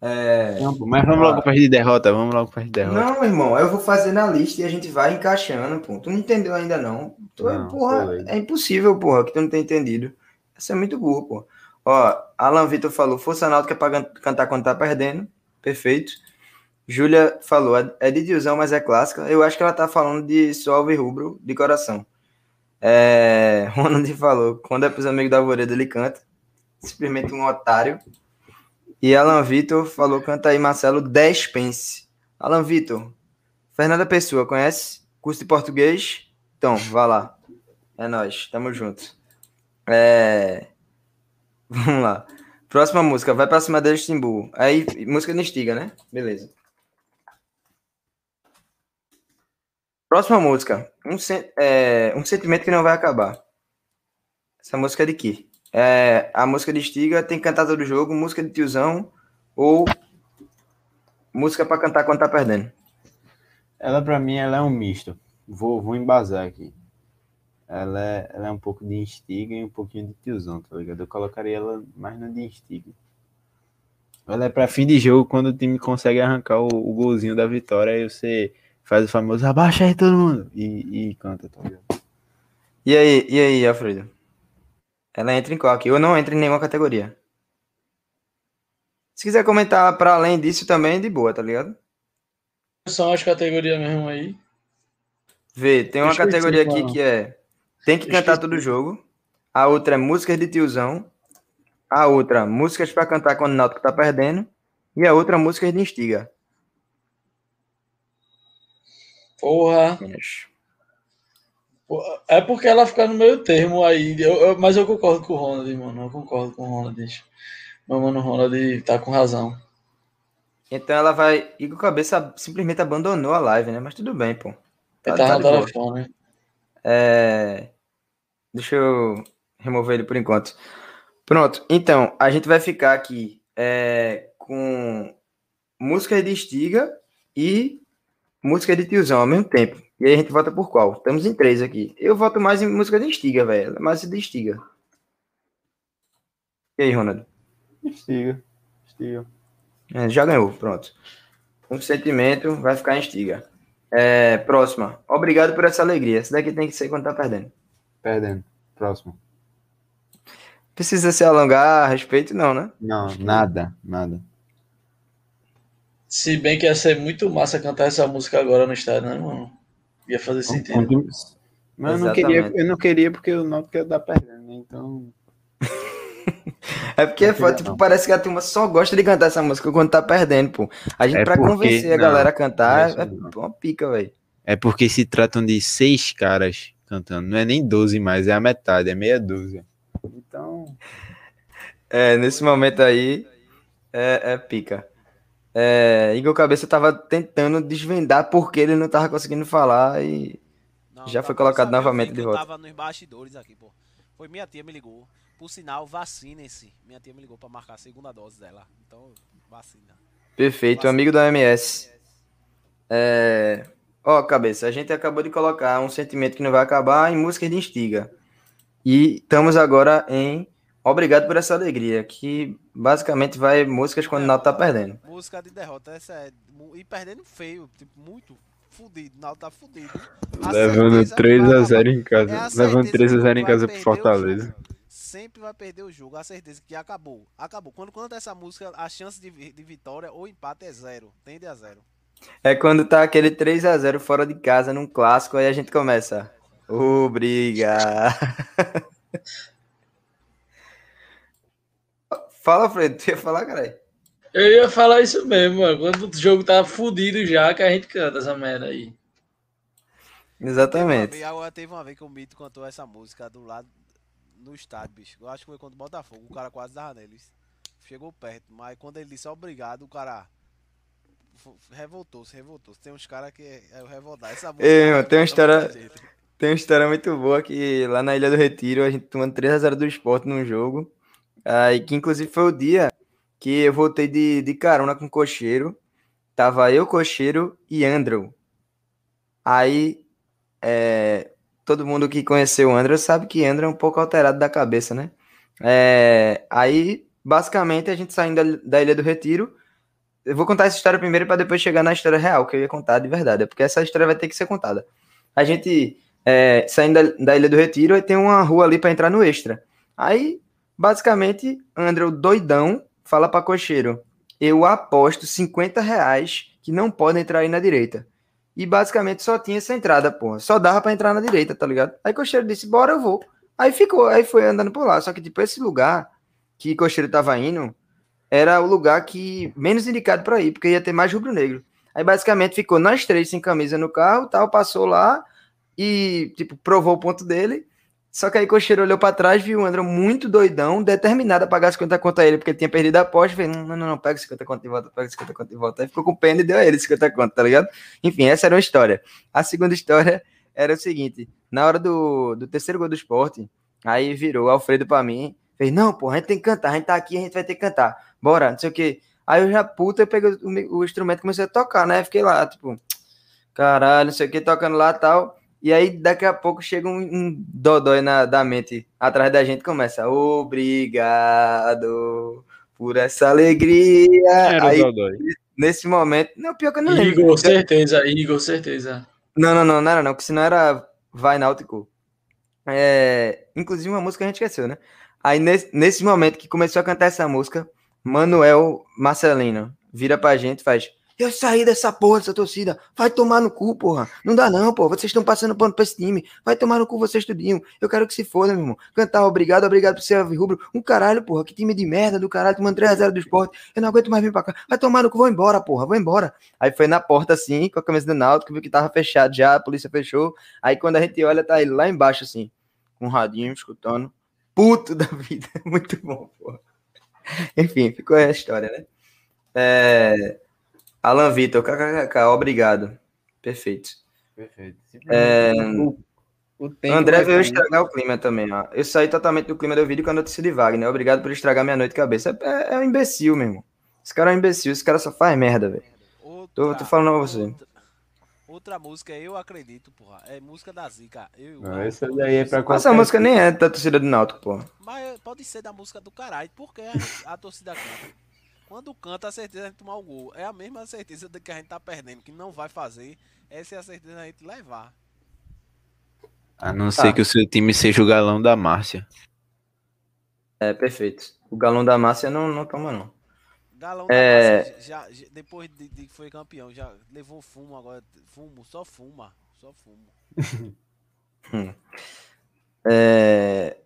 É... Não, mas vamos logo para de derrota. Vamos logo para de derrota. Não, irmão, eu vou fazer na lista e a gente vai encaixando, pô. Tu não entendeu ainda, não. Tu é, Não, porra, é impossível, porra, que tu não tenha entendido. Essa é muito burro, pô. Ó, Alan Vitor falou, Força Náutica é pra can- cantar quando tá perdendo. Perfeito. Júlia falou, é- é de tiozão, mas é clássica. Eu acho que ela tá falando de suave rubro, de coração. É... Ronald falou, quando é pros amigos da Alvoreda, ele canta. Simplesmente um otário. E Alan Vitor falou, canta aí, Marcelo, 10 pence. Alan Vitor, Fernanda Pessoa, conhece? Curso de português? Então, vá lá. É nóis, tamo junto. É... Vamos lá. Próxima música, vai pra cima deles, Timbu. Aí, música instiga, né? Beleza. Próxima música, um, sen- é, um sentimento que não vai acabar. Essa música é de quê? É, a música de instiga tem que cantar todo jogo, música de tiozão ou música pra cantar quando tá perdendo. Ela, pra mim, ela é um misto. Vou, vou embasar aqui. Ela é, ela é um pouco de instiga e um pouquinho de tiozão, tá ligado? Eu colocaria ela mais no de instiga. Ela é pra fim de jogo, quando o time consegue arrancar o, o golzinho da vitória, aí você faz o famoso abaixa aí todo mundo e, e canta, tá ligado? E aí, e aí, Alfredo? Ela entra em qual aqui? Eu não entro em nenhuma categoria. Se quiser comentar para além disso também, de boa, tá ligado? São as categorias mesmo aí. Vê, tem uma esqueci categoria aqui que é tem que cantar Esqueci. todo jogo. A outra é músicas de tiozão. A outra, músicas para cantar quando o Náutico tá perdendo. E a outra, músicas de instiga. Porra. É porque ela fica no meio termo aí. Eu- eu- mas eu concordo com o Ronald, mano. Eu concordo com o Ronald. Meu mano Ronald tá com razão. Então ela vai. Igor Cabeça simplesmente abandonou a live, né? Mas tudo bem, pô. Tá, Ele tá no telefone. É, Deixa eu remover ele por enquanto. Pronto, então, a gente vai ficar aqui é, com música de estiga e música de tiozão ao mesmo tempo. E aí a gente vota por qual? Estamos em três aqui. Eu voto mais em música de estiga, velho. Mais de estiga. E aí, Ronald? Instiga. Instiga. É, já ganhou, pronto. Um sentimento vai ficar em estiga. É, próxima. Obrigado por essa alegria. Essa daqui tem que ser quando tá perdendo. Perdendo. Próximo. Precisa se alongar a respeito, não, né? Não, nada, nada. Se bem que ia ser muito massa cantar essa música agora no estádio, né, mano? Ia fazer sentido. Mas eu não, queria, eu não queria porque o Náutico ia dar perdendo, né? Então. É porque queria, tipo, não. parece que a turma só gosta de cantar essa música quando tá perdendo, pô. A gente, É pra porque- convencer a não, galera a é cantar, isso é não. uma pica, velho. É porque se tratam de seis caras cantando. Não é nem 12 mais, é a metade, é meia dúzia. Então. É, nesse momento aí, é, é pica. É, Igor Cabeça tava tentando desvendar porque ele não tava conseguindo falar e Não, Já pra foi colocado novamente de volta. Eu tava nos bastidores aqui, pô. Foi minha tia me ligou. Por sinal, vacinem-se. Minha tia me ligou pra marcar a segunda dose dela. Então, vacina. Perfeito, amigo da MS. É... Ó, cabeça, a gente acabou de colocar um sentimento que não vai acabar em música de instiga. E estamos agora em Obrigado por essa alegria, que basicamente vai músicas quando o Náutico tá perdendo. Música de derrota, essa é. E perdendo feio, tipo, muito fudido. O Náutico tá fudido. A Levando certeza 3 vai a acabar. 0 em casa. É Levando certeza 3 a que 0 em vai casa pro Fortaleza. Sempre vai perder o jogo. A certeza que acabou. Acabou. Quando canta essa música, a chance de, de vitória ou empate é zero. Tende a zero. É quando tá aquele 3 a 0 fora de casa num clássico, aí a gente começa. Obrigado. Fala, Fred, tu ia falar, cara? Eu ia falar isso mesmo, mano. Quando o jogo tá fudido já, que a gente canta essa merda aí. Exatamente. Teve uma vez- agora teve uma vez que o Mito cantou essa música do lado no estádio, bicho. Eu acho que foi contra o Botafogo. O cara quase dava neles. Chegou perto, mas quando ele disse obrigado, o cara revoltou-se, revoltou-se. Tem uns caras que é, é o revoltar. Essa música Ei, mano, tem uma história-. Tem uma história muito boa que lá na Ilha do Retiro, a gente tomando 3x0 do esporte num jogo. Aí, que inclusive foi o dia que eu voltei de, de carona com o cocheiro. Tava eu, cocheiro e Andrew. Aí, é, todo mundo que conheceu o Andrew sabe que Andrew é um pouco alterado da cabeça, né? É, aí, basicamente, a gente saindo da, da Ilha do Retiro. Eu vou contar essa história primeiro para depois chegar na história real, que eu ia contar de verdade, porque essa história vai ter que ser contada. A gente é, saindo da, da Ilha do Retiro, aí tem uma rua ali para entrar no Extra. Aí, basicamente, Andrew doidão fala para cocheiro: Eu aposto 50 reais que não podem entrar aí na direita. E basicamente só tinha essa entrada, porra. Só dava para entrar na direita, tá ligado? Aí cocheiro disse: Bora, eu vou. Aí ficou, aí foi andando por lá. Só que, tipo, esse lugar que cocheiro tava indo era o lugar que menos indicado para ir, porque ia ter mais rubro-negro. Aí basicamente ficou nós três sem camisa no carro, tal, passou lá e tipo provou o ponto dele. Só que aí Cocheiro olhou para trás, viu o André muito doidão, determinado a pagar 50 conto a ele, porque ele tinha perdido a aposta, fez, não, não, não, pega 50 conto de volta, pega 50 conto de volta. Aí ficou com pena e deu a ele 50 conto, tá ligado? Enfim, essa era uma história. A segunda história era o seguinte, na hora do, do terceiro gol do esporte, aí virou Alfredo para mim, fez, não, pô, a gente tem que cantar, a gente tá aqui, a gente vai ter que cantar, bora, não sei o que. Aí eu já, puta, eu peguei o, o instrumento e comecei a tocar, né? Fiquei lá, tipo, caralho, não sei o que, tocando lá e tal. E aí, daqui a pouco, chega um, um dodói na, da mente atrás da gente começa, obrigado por essa alegria. Era aí, Dodói. nesse momento, não, pior que eu não lembro. Igor, certeza, Igor, certeza. Não, não, não, não era não, porque senão era Vai Náutico. É, inclusive uma música a gente esqueceu, né? Aí nesse, nesse momento que começou a cantar essa música, Manuel Marcelino vira pra gente e faz: Eu saí dessa porra, dessa torcida, vai tomar no cu, porra. Não dá não, pô. Vocês estão passando pano pra esse time. Vai tomar no cu vocês tudinho. Eu quero que se foda, meu irmão. Cantar obrigado, obrigado por ser rubro. Um caralho, porra. Que time de merda do caralho, tomando 3x0 do esporte. Eu não aguento mais vir pra cá. Vai tomar no cu, vou embora, porra. Vou embora. Aí foi na porta assim, com a camisa do Náutico, viu que tava fechado já, a polícia fechou. Aí quando a gente olha, tá ele lá embaixo, assim, com um radinho, escutando. Puto da vida. Muito bom, porra. Enfim, ficou a história, né? É... Alan Vitor, kkkk, obrigado. Perfeito. Perfeito. É, O, o André veio estragar o clima também, ó. Eu saí totalmente do clima do vídeo com a notícia de Wagner. Obrigado por estragar minha noite de cabeça. É, é um imbecil, meu irmão. Esse cara é um imbecil, esse cara só faz merda, velho. Tô- tô falando a você. Outra, outra música, eu acredito, porra. É música da Zica. Eu, Não, Raul, essa daí é pra Essa música nem é da torcida do Náutico, pô. Mas pode ser da música do caralho, porque a, a torcida canta. Quando canta, a certeza de tomar o gol. É a mesma certeza de que a gente tá perdendo, que não vai fazer. Essa é a certeza da gente levar. A não Tá. ser que o seu time seja o galão da Márcia. É, perfeito. O galão da Márcia não, não toma, não. Galão É. da massa, já, já- depois de, de que foi campeão, já levou fumo agora. Fumo, só fuma. Só fumo. É,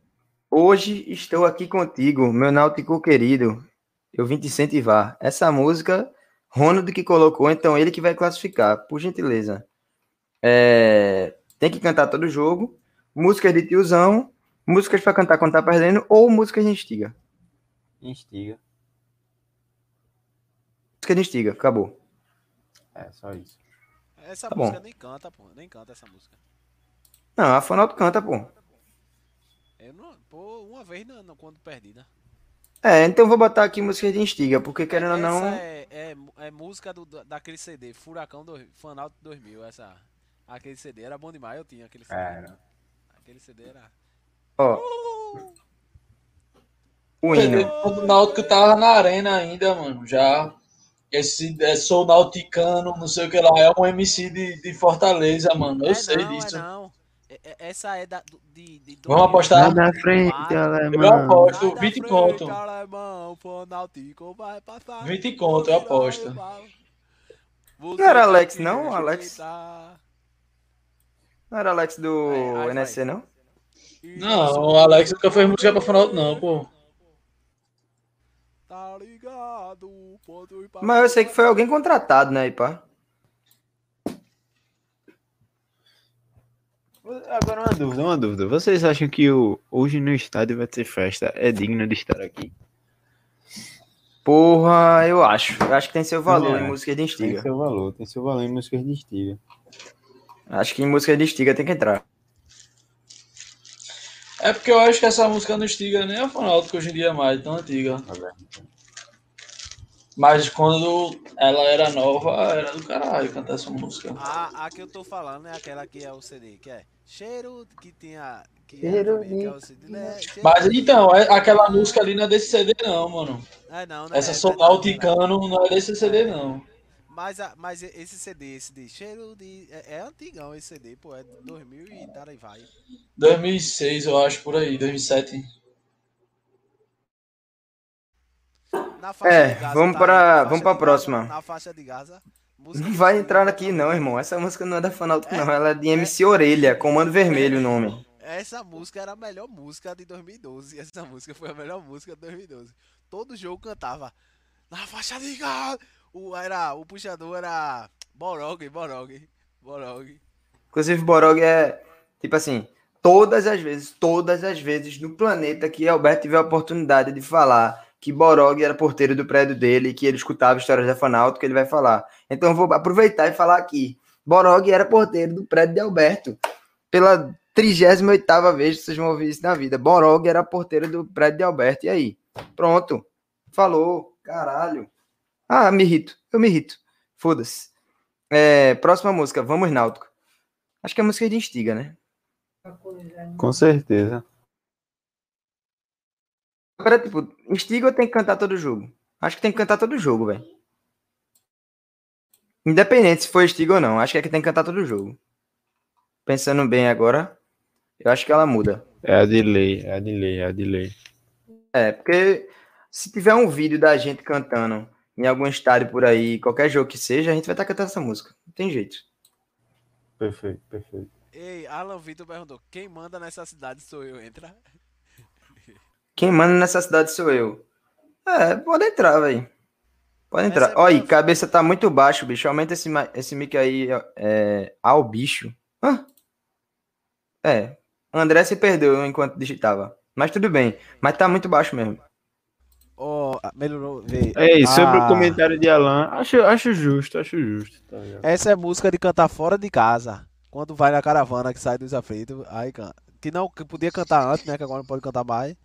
Hoje estou aqui contigo, meu náutico querido. Eu vim te incentivar. Essa música, Ronald que colocou, então ele que vai classificar, por gentileza. É, Tem que cantar todo jogo. Músicas de tiozão, músicas para cantar quando tá perdendo, ou músicas de instiga. Instiga. Música de instiga, acabou. É, só isso. Essa Tá música bom. nem canta, pô. Nem canta essa música. Não, a Fonalto canta, pô. Eu não, pô, uma vez não, não, quando perdi, né? É, então vou botar aqui música de instiga, porque querendo ou essa não. é, é, é música do, da- daquele CD, Furacão do, Fanalto 2000, essa. Aquele CD era bom demais, eu tinha aquele CD. Era. Aquele CD era. Ó, o hino. Quando o Náutico tava na arena ainda, mano, já. Esse é, sou nauticano, não sei o que lá, é um MC de, de Fortaleza, mano. Eu é sei não, disso. É não. É- é- essa é da, de, de Vamos apostar? Na frente, Quatro. Eu alemão. aposto Sai da 20 frente, conto. alemão, Fanaltico vai passar. 20 conto, eu aposto. Não era Alex, não, Alex? Não era Alex do Aí, aí vai. NSC, não? Não, o Alex nunca fez música pra Fanalto, não, pô. Tá ligado? Mas eu sei que foi alguém contratado, né, pá? Agora uma dúvida, uma dúvida. Vocês acham que o hoje no estádio vai ter festa? É digno de estar aqui? Porra, eu acho. Eu acho que tem seu valor Também em música de Tem instiga. seu valor, tem seu valor em músicas de estiga. Acho que em música de instiga tem que entrar. É porque eu acho que essa música não estiga nem a Fanalto, que hoje em dia é mais, tão antiga. Mas quando ela era nova, era do caralho cantar essa música. A, a que eu tô falando é aquela que é o CD, que é Cheiro que tinha. Que é Cheiro também, que é o CD, né? Cheiro Mas então, é- aquela música ali não é desse CD não, mano. É, não, não Essa é, é, não é. Nauticano não é desse CD não. Mas, a, mas esse CD, esse de cheiro de. É, é antigão esse CD, pô, é de 2000 e daí vai. 2006, eu acho, por aí, 2007. Na faixa É, de Gaza, vamos tá vamos pra de próxima. Gaza, na faixa de Gaza. Música Não vai entrar aqui, não, irmão. Essa música não é da Fanalto, não. Ela é de MC Orelha, Comando Vermelho o nome. Essa música era a melhor música de 2012. Essa música foi a melhor música de 2012. Todo jogo cantava na faixa de. O, era, o puxador era Borog, Borog, Borog. Inclusive, Borog é, tipo assim, todas as vezes, todas as vezes no planeta que Alberto tiver a oportunidade de falar que Borog era porteiro do prédio dele, que ele escutava histórias da Fanalto, que ele vai falar. Então vou aproveitar e falar aqui. Borog era porteiro do prédio de Alberto. Pela 38ª vez que vocês vão ouvir isso na vida. Borog era porteiro do prédio de Alberto. E aí? Pronto. Falou. Caralho. Ah, me irrito. Eu me irrito. Foda-se. É, próxima música. Vamos, Náutico. Acho que é música de instiga, né? Com certeza. Agora, tipo, instiga ou tem que cantar todo jogo? Acho que tem que cantar todo jogo, velho. Independente se for instiga ou não. Acho que é que tem que cantar todo jogo. Pensando bem agora, eu acho que ela muda. É a de lei, é a de lei, é a de lei. É, porque se tiver um vídeo da gente cantando em algum estádio por aí, qualquer jogo que seja, a gente vai estar cantando essa música. Não tem jeito. Perfeito, perfeito. Ei, Alan Vitor perguntou: quem manda nessa cidade sou eu, entra? Quem manda nessa cidade sou eu. É, pode entrar, velho. Pode entrar. É Olha aí, cabeça tá muito baixo, bicho. Aumenta esse, esse mic aí é, ao bicho. Hã? É. André se perdeu enquanto digitava. Mas tudo bem. Mas tá muito baixo mesmo. Ó, melhorou, vê. Ei, sobre Ah. o comentário de Alan, acho, acho justo, acho justo. Tá? Essa é música de cantar fora de casa. Quando vai na caravana que sai dos aflitos, aí canta. Que não que podia cantar antes, né? Que agora não pode cantar mais.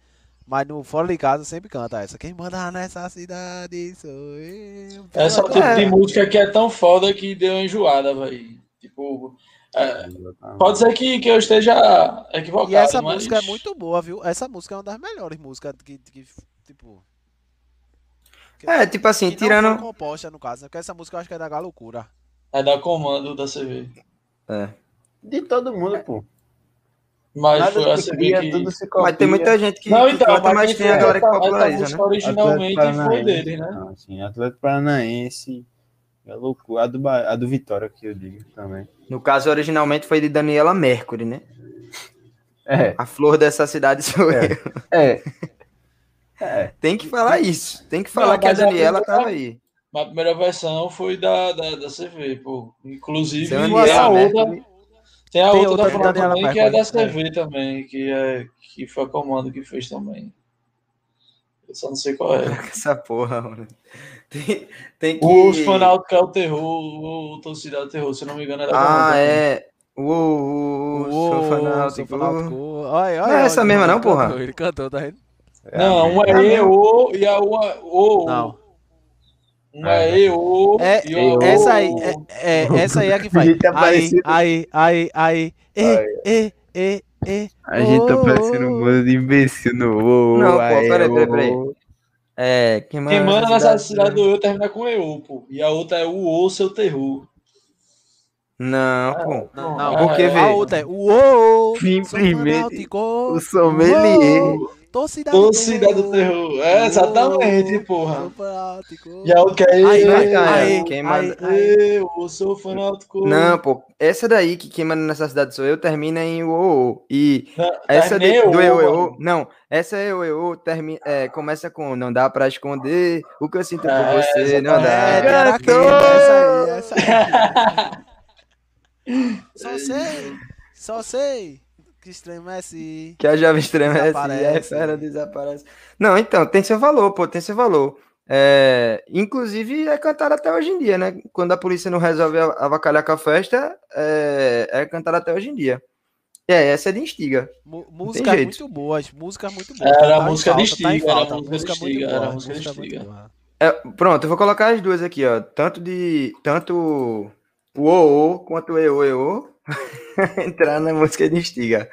Mas no fora de casa sempre canta essa. Quem manda nessa cidade sou eu. Essa é tipo É. de música que é tão foda que deu uma enjoada, velho. Tipo, é, pode ser que, que eu esteja equivocado, E essa mas... música é muito boa, viu? Essa música é uma das melhores músicas que, que tipo. que- É, tipo assim, tirando. foi composta, no caso, né? Porque essa música eu acho que é da Galoucura. É da comando da CV. É. De todo mundo, pô. Mas Nada foi a se CV cria, que... tudo se copia. Mas tem muita gente que, Não, que então, canta, mas tem a galera que essa, essa populariza, né? originalmente Atlético foi dele, né? Não, sim, Atlético Paranaense. É loucura. A do, a do Vitória que eu digo também. No caso, originalmente foi de Daniela Mercury, né? É, A flor dessa cidade sou É. eu. é. É. Tem que falar isso. Tem que falar Não, que a Daniela primeira- tava aí. Mas a primeira versão foi da, da, da CV, pô. Inclusive, Daniela a outra, Mercury. Tem a Tem outra outra da Fran Daniela também, que é da CV também, que, é, que foi a comando que fez também. Eu só não sei qual é. Essa porra, mano. Tem, tem que. O Fanalto que é o terror, o Torcida do Terror, se eu não me engano, é comando Ah, é. Uou, uou, sou fanático. fanático. Olha, olha, Não é essa mesma não, porra? cantou, Ele cantou, tá vendo? Não, uma É é mesmo. EO e a uma O. Não. Uma é EO É, e a essa aí, O. é, é- essa aí é a que faz. tá Aí, parecendo- aí, aí, aí, e, e, e, e. A gente tá parecendo um bando de imbecil no. Não, pô, aí, peraí, peraí, peraí. É, quem manda, Quem manda nessa cidade do eu termina com EO, pô. E a outra é o O, seu terror. Não, pô. Não, não, Porque, a vê. outra é Uou! Simplesmente Fanático, O sommelier. Torcida Tô do terror. É, exatamente, porra. Sou fanático. E a outra é Aí, vai, ganhar, aí, quem aí, manda- aí. Eu sou fanático. Não, pô. Essa daí que quem manda nessa cidade sou eu termina em o E Não, essa de, do o, eu, eu, não. Essa eu, eu, termina, é, começa com não dá pra esconder o que eu sinto por É, você, não É, dá. Teraqueta, essa aí, essa aí. Só sei, só sei que estremece. Que a jovem estremece e a Desaparece. fera desaparece. Não, então, tem seu valor, pô, tem seu valor. É, inclusive é cantado até hoje em dia, né? Quando a polícia não resolve a- avacalhar com a festa, é, é cantado até hoje em dia. É, essa é de instiga. Mu- Músicas jeito. muito boas, músicas muito boas. Era tá a em música de falta, tá em Estiga, era a música de boa, era a música de música boa. É, pronto, eu vou colocar as duas aqui, ó. Tanto de. Tanto o O quanto o EO EO entrar na música de instiga.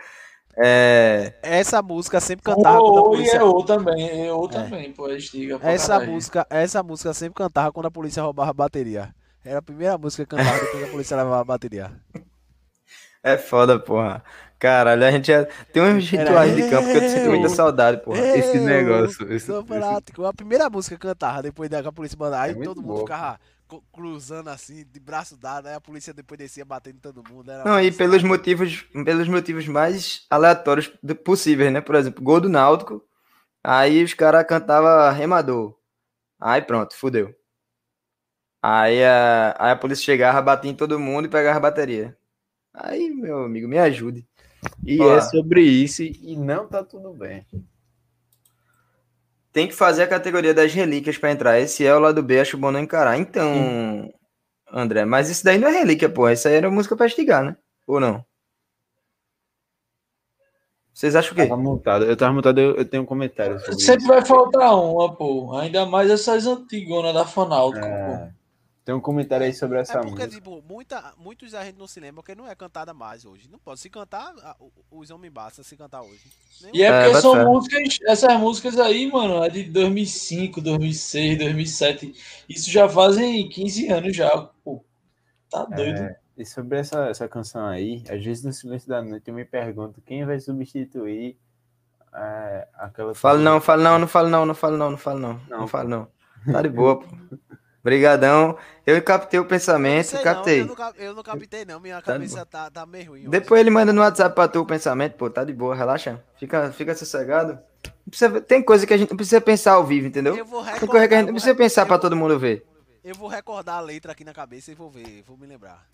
É, Essa música sempre cantava quando a e polícia. EO também. EO também, pô. é Estiga. pra Essa caralho. música, essa música sempre cantava quando a polícia roubava a bateria. Era a primeira música que cantava depois que a polícia levava a bateria. é foda, porra. Caralho, a gente já tem uns rituais de campo que eu sinto muita Eu- saudade, porra. Esse Eu negócio, esse-. A primeira música que cantava depois da a polícia mandava. Aí É todo mundo boa, ficava cruzando assim, de braço dado. Aí a polícia depois descia batendo em todo mundo. Era Não, e pelos motivos, pelos motivos mais aleatórios possíveis, né? Por exemplo, gol do Náutico. Aí os caras cantavam remador. Aí pronto, fudeu. Aí a, aí a polícia chegava, batia em todo mundo e pegava a bateria. Aí, meu amigo, me ajude. E é sobre isso e não tá tudo bem. Tem que fazer a categoria das relíquias pra entrar. Esse é o lado B, acho bom não encarar. Então, André, mas isso daí não é relíquia, pô. Isso aí era música pra estigar, né? Ou não? Vocês acham o quê? Tava montado. Eu tava montado, eu, eu tenho um comentário sobre Sempre isso. vai faltar uma, pô. Ainda mais essas antigonas da Fanáutico, pô. É, tem um comentário aí sobre essa É porque, música. tipo, muita, muitos a gente não se lembra porque não é cantada mais hoje. Não pode. Se cantar, os homens basta se cantar hoje. Nem E é É, porque bota são músicas, essas músicas aí, mano, é de 2005, 2006, 2007. Isso já fazem 15 anos já, pô. Tá doido. É, e sobre essa, essa canção aí, às vezes no silêncio da noite eu me pergunto quem vai substituir é, aquela. Fala não, fala não, não fala não, não fala não, não fala não. Não, Não. fala não. Tá de boa, pô. Brigadão. Eu captei o pensamento, Sei não, captei. eu, não, eu não captei, não. Minha Tá cabeça tá, tá meio ruim. hoje. Depois ele manda no WhatsApp pra tu o pensamento, pô, tá de boa, relaxa. Fica, fica sossegado. Precisa- tem coisa que a gente não precisa pensar ao vivo, entendeu? Eu vou Tem coisa que a gente recordar, não precisa pensar vou- todo mundo ver. Eu vou recordar a letra aqui na cabeça e vou ver, vou me lembrar.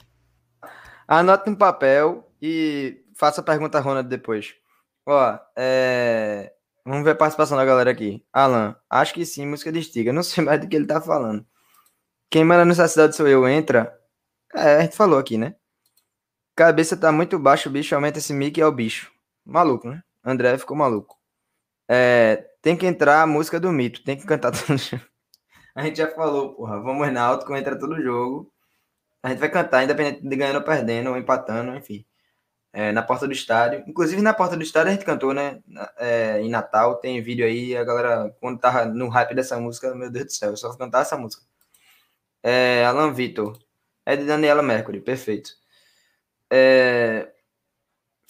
Anote no papel e faça a pergunta Ronald depois. Ó, é... vamos ver a participação da galera aqui. Alan, acho que sim, música de estiga. Não sei mais do que ele tá falando. Quem manda nessa cidade sou eu, entra. É, a gente falou aqui, né? Cabeça tá muito baixo, o bicho aumenta esse mic é o bicho. Maluco, né? André ficou maluco. É, tem que entrar a música do mito, tem que cantar todo jogo. A gente já falou, porra. Vamos na Náutico, entra todo jogo. A gente vai cantar, independente de ganhando ou perdendo, ou empatando, enfim. É, na porta do estádio. Inclusive, na porta do estádio a gente cantou, né? É, em Natal, tem vídeo aí, a galera, quando tava no hype dessa música, meu Deus do céu, eu só cantar essa música. É, Alan Vitor. É de Daniela Mercury, perfeito. É,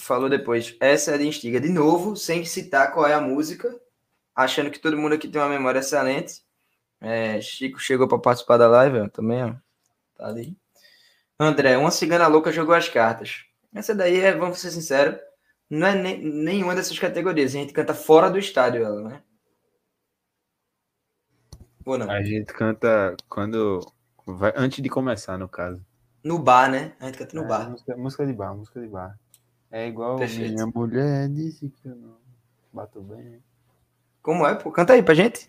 falou depois. Essa é de Instiga. De novo, sem citar qual é a música, achando que todo mundo aqui tem uma memória excelente. É, Chico chegou para participar da live, ó, também, ó. Tá ali. André, uma cigana louca jogou as cartas. Essa daí é, vamos ser sinceros, não é nem, nenhuma dessas categorias. A gente canta fora do estádio ela, né? Ou não? A gente canta quando. Vai- antes de começar, no caso. No bar, né? A gente canta no É, bar. Música, música de bar, música de bar. É igual Perfeito. minha mulher disse que eu não bato bem. Como é, pô? Canta aí pra gente.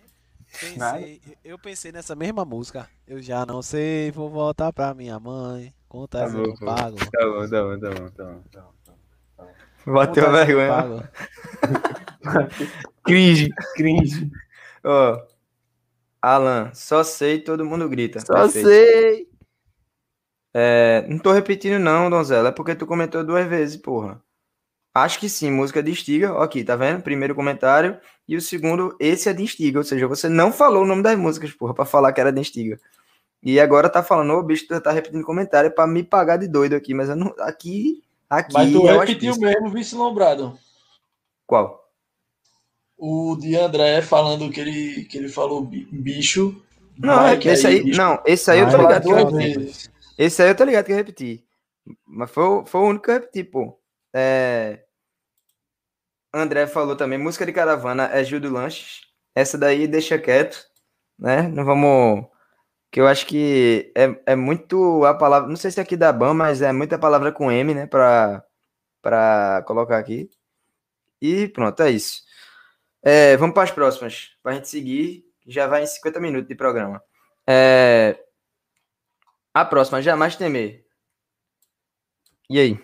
Pensei, eu pensei nessa mesma música. Eu já não sei, vou voltar pra minha mãe. Conta Tá bom, eu pago. Tá bom, tá bom, tá bom, tá bom. Tá bom, tá bom. Bateu a vergonha. Cringe. Cringe. Ó. Alan, só sei, todo mundo grita. Só Perfeito. sei. É, não tô repetindo não, Donzela, é porque tu comentou duas vezes, porra. Acho que sim, música de Stiga. Ó, Aqui, tá vendo? Primeiro comentário. E o segundo, esse é de Stiga. Ou seja, você não falou o nome das músicas, porra, pra falar que era de Stiga. E agora tá falando, ô, bicho, tu tá repetindo comentário pra me pagar de doido aqui. Mas eu não, aqui, aqui Mas tu repetiu mesmo, vice Lombrado. Qual? O de André falando que ele, que ele falou bi- bicho. Não, Mike esse aí, bicho. não, esse aí eu tô ligado que eu repeti. Esse aí eu tô ligado que eu repeti. Mas foi, o- foi o único que eu repeti, pô. É... André falou também, música de caravana é Gil do Lanches. Essa daí deixa quieto, né? Não vamos. Que eu acho que é, é muito a palavra. Não sei se é aqui da BAM, mas é muita palavra com M, né? Pra, pra colocar aqui. E pronto, é isso. É, vamos para as próximas, pra gente seguir. Já vai em 50 minutos de programa. É, a próxima, Jamais Temer. E aí?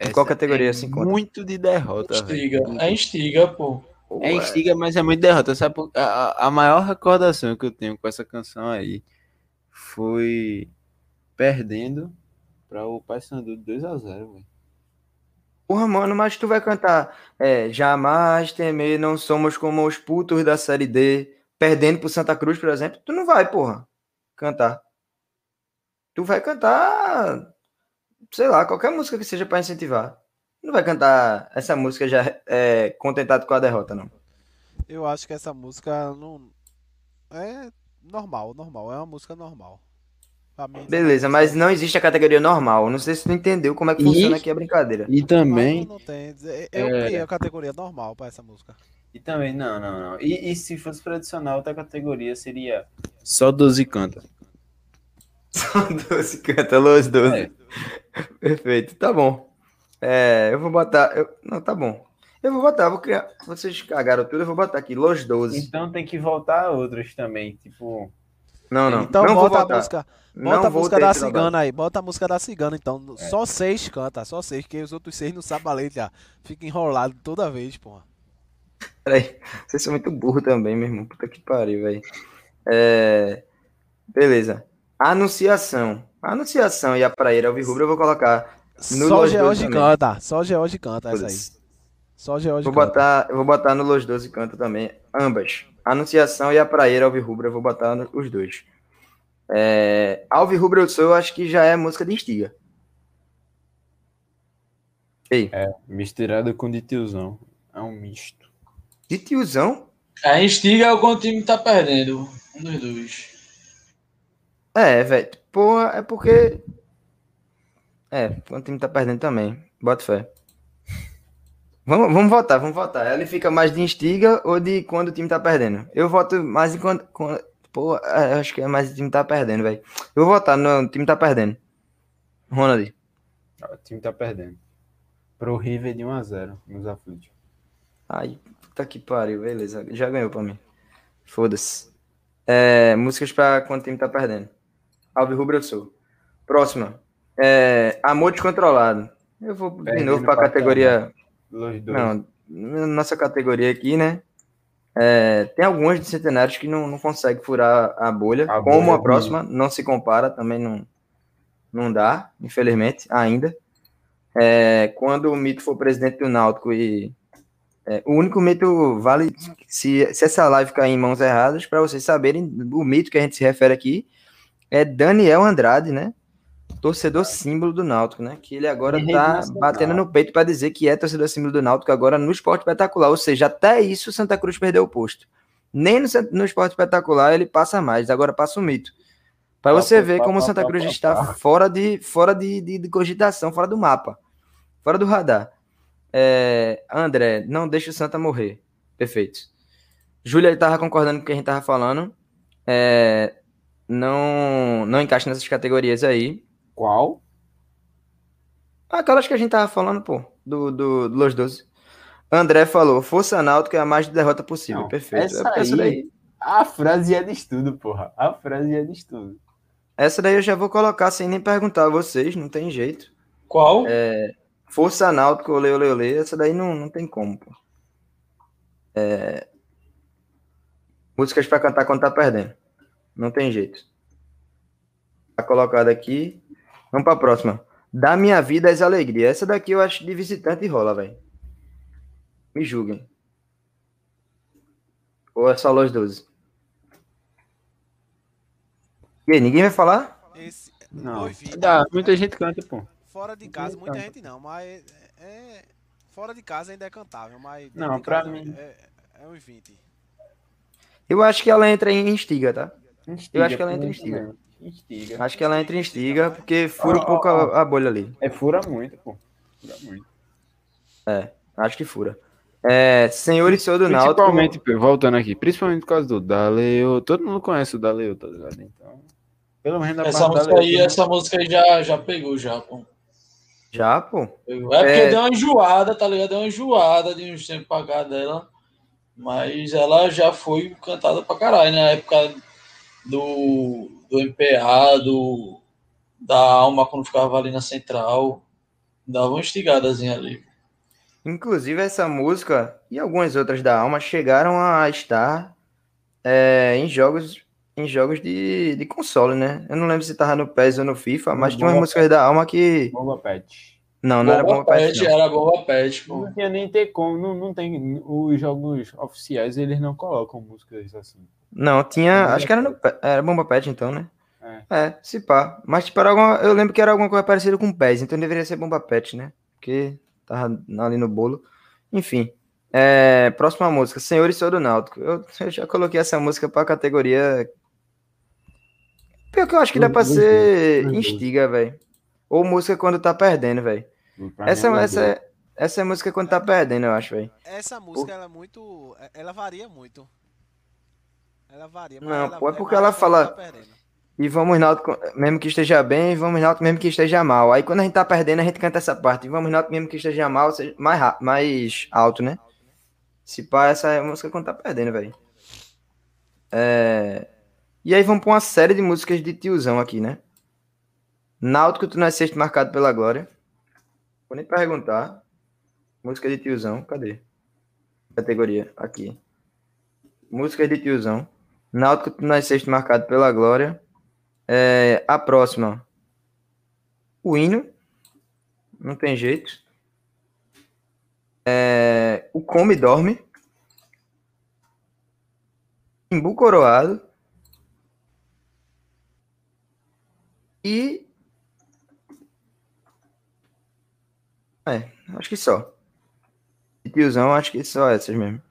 Em qual categoria é se encontra? Muito de derrota, Instiga. É instiga, pô. É instiga, mas é muito derrota. Sabe por... a, a- a maior recordação que eu tenho com essa canção aí foi perdendo para o Paysandu de 2x0, velho. Porra, mano, mas tu vai cantar é, Jamais temer, não somos como os putos da Série D, perdendo pro Santa Cruz, por exemplo. Tu não vai, porra, cantar. Tu vai cantar, sei lá, qualquer música que seja pra incentivar. Não vai cantar essa música já é, contentado com a derrota, não. Eu acho que essa música não. É normal, normal. É uma música normal. Beleza, mas não existe a categoria normal. Não sei se tu entendeu como é que E- funciona aqui a brincadeira. E também, não tem. Eu É. criei a categoria normal pra essa música. e também, não, não, não. E, e se fosse tradicional, outra categoria seria só 12 canta. Doze canta, Los 12. É. Perfeito, tá bom. É, eu vou botar. eu- não, tá bom. Eu vou botar, vou criar. Vocês cagaram tudo, eu vou botar aqui, Los 12. Então tem que voltar a outros também, tipo. Não, não. Então não bota a música. Não Bota a vou música da esse trabalho. cigana aí, bota a música da cigana, então. É. Só seis canta, só seis, que os outros seis não sabem a letra. Fica enrolado toda vez, porra. Peraí, vocês são muito burro também, meu irmão. Puta que pariu, velho. É... Beleza. Anunciação. Anunciação e a praia Alvirrubra eu vou colocar. No só Los George 12 também. canta, só George canta essa aí. Só George Vou canta. botar, eu vou botar no Los 12 Canta também, ambas. Anunciação e a Praeira Alvirrubra, eu vou botar os dois. É, Alvirrubra eu sou, eu acho que já é música de instiga. Ei, Misturado com de tiozão. É um misto. de tiozão? A instiga é quando o time tá perdendo. Um dos dois. É, velho. Porra, é porque. É, quando o time tá perdendo também. Bota fé. Vamos, vamos votar, vamos votar. Ele fica mais de instiga ou de quando o time tá perdendo? Eu voto mais em quando. quando pô, é, acho que é mais o time tá perdendo, velho. Eu vou votar no time tá perdendo. Ronald. O time tá perdendo. Pro River de 1x0 nos aflitos. Ai, puta que pariu, beleza. Já ganhou pra mim. Foda-se. É, músicas pra quando o time tá perdendo. Alves Rubro eu sou. Próxima. É, Amor Descontrolado. Eu vou de Perdendo novo pra pra categoria. Los dois. Não, nossa categoria aqui, né? É, tem algumas de centenários que não, não conseguem furar a bolha. A como bolha a próxima, não se compara, também não, não dá, infelizmente, ainda. É, quando o Mito for presidente do Náutico e. é, o único mito vale se, se essa live cair em mãos erradas, para vocês saberem, o mito que a gente se refere aqui é Daniel Andrade, né? Torcedor símbolo do Náutico, né? Que ele agora E tá nacional. batendo no peito para dizer que é torcedor símbolo do Náutico agora no esporte espetacular. Ou seja, até isso o Santa Cruz perdeu o posto. Nem no, no esporte espetacular ele passa mais, agora passa o mito. Para Pá, você pá, ver pá, como o Santa pá, Cruz pá, está fora de fora de, de, de cogitação, fora do mapa, fora do radar. É, André, não deixa o Santa morrer. Perfeito. Júlia estava concordando com o que a gente estava falando. É, não, não encaixa nessas categorias aí. Qual? Aquelas que a gente tava falando, pô, do, do, do Los 12. André falou, Força Náutica é a mais de derrota possível. Não, Perfeito. essa É essa, aí- daí, A frase é de estudo, porra. A frase é de estudo. essa daí eu já vou colocar sem nem perguntar a vocês, não tem jeito. Qual? Força Náutico, olê, olê, olê. Essa daí não, não tem como, pô. É... Músicas pra cantar quando tá perdendo. Não tem jeito. Tá colocado aqui. Vamos pra próxima. Da minha vida as alegrias. Essa daqui eu acho de visitante e rola, velho. Me julguem. Ou é só Los 12? E aí, ninguém vai falar? Esse, Não. Dá, muita gente canta, pô. Fora de casa, muita gente não, mas é, é- fora de casa ainda é cantável, mas Não, pra mim- é, é uns 20. Eu acho que ela entra em instiga, tá? Eu acho que ela entra em Instiga. instiga. Instiga. Acho que ela entra em instiga porque fura um pouco a, a bolha ali. É fura muito, pô. Fura muito. Acho que fura. É, Senhor e Senhor do Náutico. Principalmente, voltando aqui, principalmente por causa do Daleu. Todo mundo conhece o Daleu, tá ligado? Então, pelo menos da Essa música Daleu, aí, essa música aí já, já pegou, já, pô. Já, pô. Pegou. É porque É. deu uma enjoada, tá ligado? Deu uma enjoada de uns tempos pra cá dela. Mas ela já foi cantada pra caralho, na época do, do MPA, do, da Alma, quando ficava ali na central. Dava uma instigadazinha ali. Inclusive, essa música e algumas outras da Alma chegaram a estar é, em jogos em jogos de, de console, né? Eu não lembro se tava no PES ou no FIFA, mas tinha umas músicas da Alma que. Bomba Pet. Não, não era Bomba Bomba Pet, Pet, não. era Bomba Pet, pô. Não tinha nem ter como, não, não tem. Os jogos oficiais eles não colocam músicas assim. Não, tinha. Bomba Acho que era no Era Bomba Pet, então, né? É. É, se pá. Mas, tipo, era alguma, eu lembro que era alguma coisa parecida com PES, então deveria ser Bomba Pet, né? Porque tava ali no bolo. Enfim. É, próxima música, Senhor e Senhor do Náutico. Eu, eu já coloquei essa música pra categoria. Pior que eu acho que dá pra Dos ser dos dois. instiga, velho. Ou música quando tá perdendo, velho. Pra Essa, é essa, é- essa é música quando tá perdendo, eu acho, velho. Essa música, ela é muito. Ela varia muito. Ela varia. Não, ela pô, é porque mais ela fala- tá. E vamos Náutico, mesmo que esteja bem, vamos Náutico mesmo que esteja mal. Aí quando a gente tá perdendo, a gente canta essa parte. E vamos Náutico mesmo que esteja mal, seja mais, ra- mais alto, né? Se pá, essa é a música quando tá perdendo, velho. É... E aí vamos pra uma série de músicas de tiozão aqui, né? Náutico, tu nasceste marcado pela glória. Vou nem perguntar. Música de tiozão, cadê? Categoria, aqui. Músicas de tiozão. Náutico, tu nasceste marcado pela glória. É, a próxima. O hino. Não tem jeito. É, o Come Dorme. Timbu Coroado. E. É, acho que só. De tiozão, acho que só essas mesmo.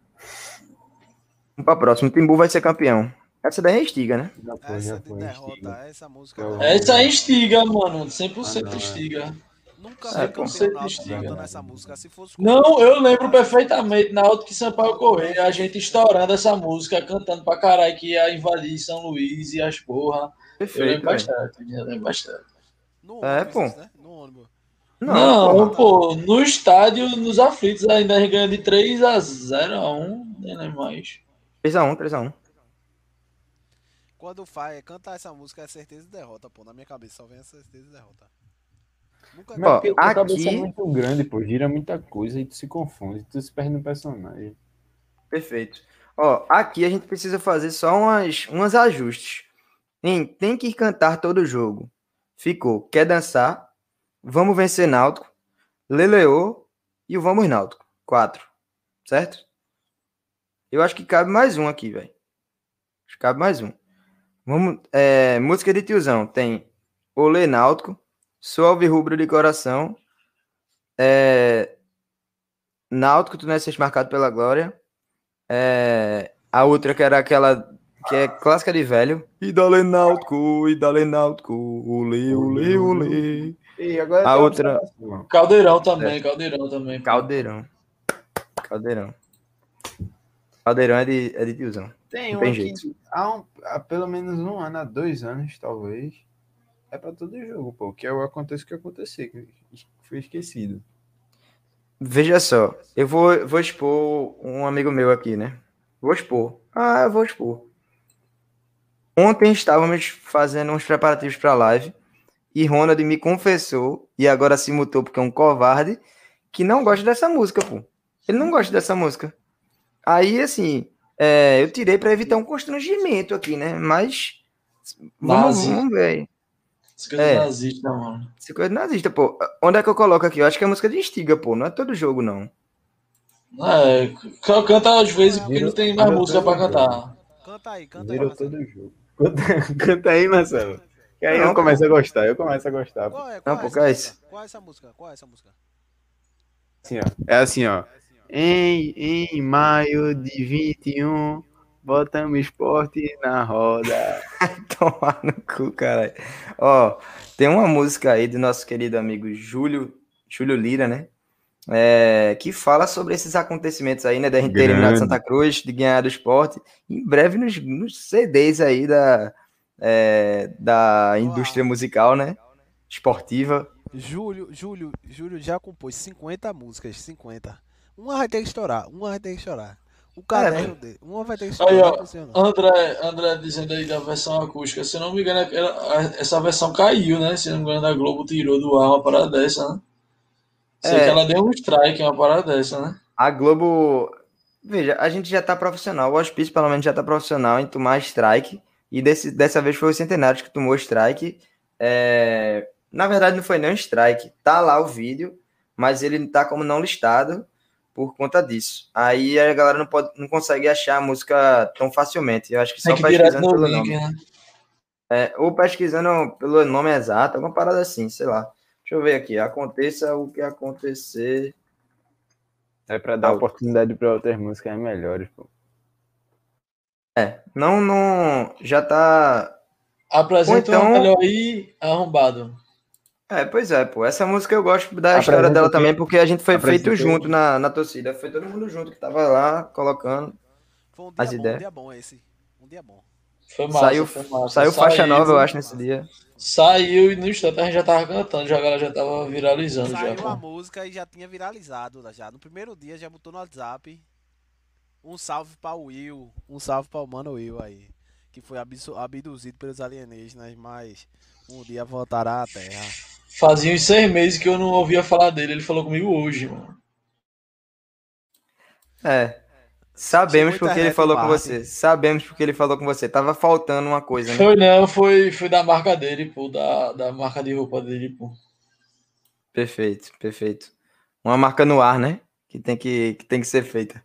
Vamos pra próxima. O Timbu vai ser campeão. Essa daí é estiga, né? Já foi, Essa já de foi. derrota, instiga. essa música. Eu- da- Essa é instiga, mano. 100% Ah, não, é. instiga. Nunca É, vi campeão Instiga. cantando essa música. Se fosse Não, eu lembro perfeitamente na Alto que Sampaio Correia, a gente estourando essa música, cantando pra caralho que ia invadir São Luís e as porra. Eu Perfeito. lembro velho. bastante, eu lembro bastante. No É, ônibus, pô. né? No ônibus. Não, Não, pô. no estádio, nos aflitos, ainda ganha de 3 a 0 a 1, nem lembro mais. 3x1, 3x1. Quando faz, cantar essa música é certeza de derrota, pô. Na minha cabeça só vem essa certeza de derrota. Nunca Mas Ó, porque a cabeça é aqui- muito grande, pô, gira muita coisa e tu se confunde, tu se perde no personagem. Perfeito. Ó, aqui a gente precisa fazer só umas, umas ajustes. Em tem que cantar todo jogo. Ficou. Quer dançar? Vamos vencer Náutico. Leleô e o Vamos Náutico. Quatro. Certo? Eu acho que cabe mais um aqui, velho. Acho que cabe mais um. Vamos, é, música de tiozão. Tem Olê Náutico. Sou Alvirrubro de coração. É, Náutico, tu não é marcado pela glória. É, a outra que era aquela que é clássica de velho. E dale náutico, e dale náutico, olê, olê, olê. E agora A tem outra-. Caldeirão também, Caldeirão também. Caldeirão. Caldeirão. Caldeirão é de, é de tiozão. Tem tem que jeito. há, um- há pelo menos um ano, há dois anos, talvez. É pra todo jogo, pô. Que é o aconteça o que acontecer, que foi esquecido. Veja só, eu vou, vou expor um amigo meu aqui, né? Vou expor. Ah, eu vou expor. Ontem estávamos fazendo uns preparativos para a live e Ronald me confessou, e agora se mutou porque é um covarde, que não gosta dessa música, pô. Ele não gosta dessa música. Aí, assim, é, eu tirei para evitar um constrangimento aqui, né? Mas vamos, vamos ver aí. Essa coisa É. nazista, mano. Essa coisa nazista, pô. Onde é que eu coloco aqui? Eu acho que é música de Stiga, pô. Não é todo jogo, não. É, canta às vezes porque Virou- não tem mais música pra todo cantar. Canta aí, canta aí. Virou Marcelo. todo jogo. Canta, canta aí, Marcelo. Que aí Não, eu começo a gostar, eu começo a gostar. pô. Qual é, Não, qual é pô, essa é isso? Qual é essa música? Qual é essa música? Assim, ó. É assim, ó. Em, em maio de 21, botamos esporte na roda. Tomar no cu, caralho. Ó, tem uma música aí do nosso querido amigo Júlio, Júlio Lira, né? É, que fala sobre esses acontecimentos aí, né? Da gente ter eliminado. Santa Cruz, de ganhar do esporte. Em breve nos, nos CDs aí da, é, da indústria musical, né? Esportiva. Júlio, Júlio, Júlio já compôs 50 músicas, 50. Uma vai ter que estourar, uma vai ter que estourar. O caderno dele, uma vai ter que estourar. Aí, ó, é. André, André dizendo aí da versão acústica. Se não me engano, essa versão caiu, né? Se não me engano, a Globo tirou do ar uma parada dessa, né? Sei É. que ela deu um strike, uma parada dessa, né? A Globo. Veja, a gente já tá profissional. O Hospício, pelo menos, já tá profissional em tomar strike. E desse, dessa vez foi o Centenários que tomou strike. É, Na verdade, não foi nem um strike. Tá lá o vídeo, mas ele tá como não listado por conta disso. Aí a galera não, pode, não consegue achar a música tão facilmente. Eu acho que só Tem que pesquisando pelo link, nome. né? É, ou pesquisando pelo nome exato, alguma parada assim, sei lá. Deixa eu ver aqui. Aconteça o que acontecer. É pra dar Ah, oportunidade pra outras músicas melhores, pô. É, não, não. Já tá. Apresenta então- uma melhor aí, arrombado. É, pois é, pô. Essa música eu gosto da história Apresenta dela o quê? também, porque a gente foi feito junto na, na torcida. Foi todo mundo junto que tava lá colocando. Foi um dia as bom, ideias. um dia bom esse. Um dia bom. Foi massa, saiu foi massa. saiu faixa nova, eu acho, nesse dia. Saiu e no instante a gente já tava cantando, já a galera já tava viralizando já, Saiu a pô. música e já tinha viralizado já. No primeiro dia já botou no WhatsApp. Um salve para o Will, um salve para o mano Will aí, que foi abduzido pelos alienígenas, mas um dia voltará à Terra. Fazia uns seis meses que eu não ouvia falar dele, ele falou comigo hoje, mano. É. Sabemos porque ele falou com você. Sabemos porque ele falou com você. Tava faltando uma coisa, né? Foi não, foi, foi da marca dele, pô, da, da marca de roupa dele, pô. Perfeito, perfeito. Uma marca no ar, né? Que tem que, que, tem que ser feita.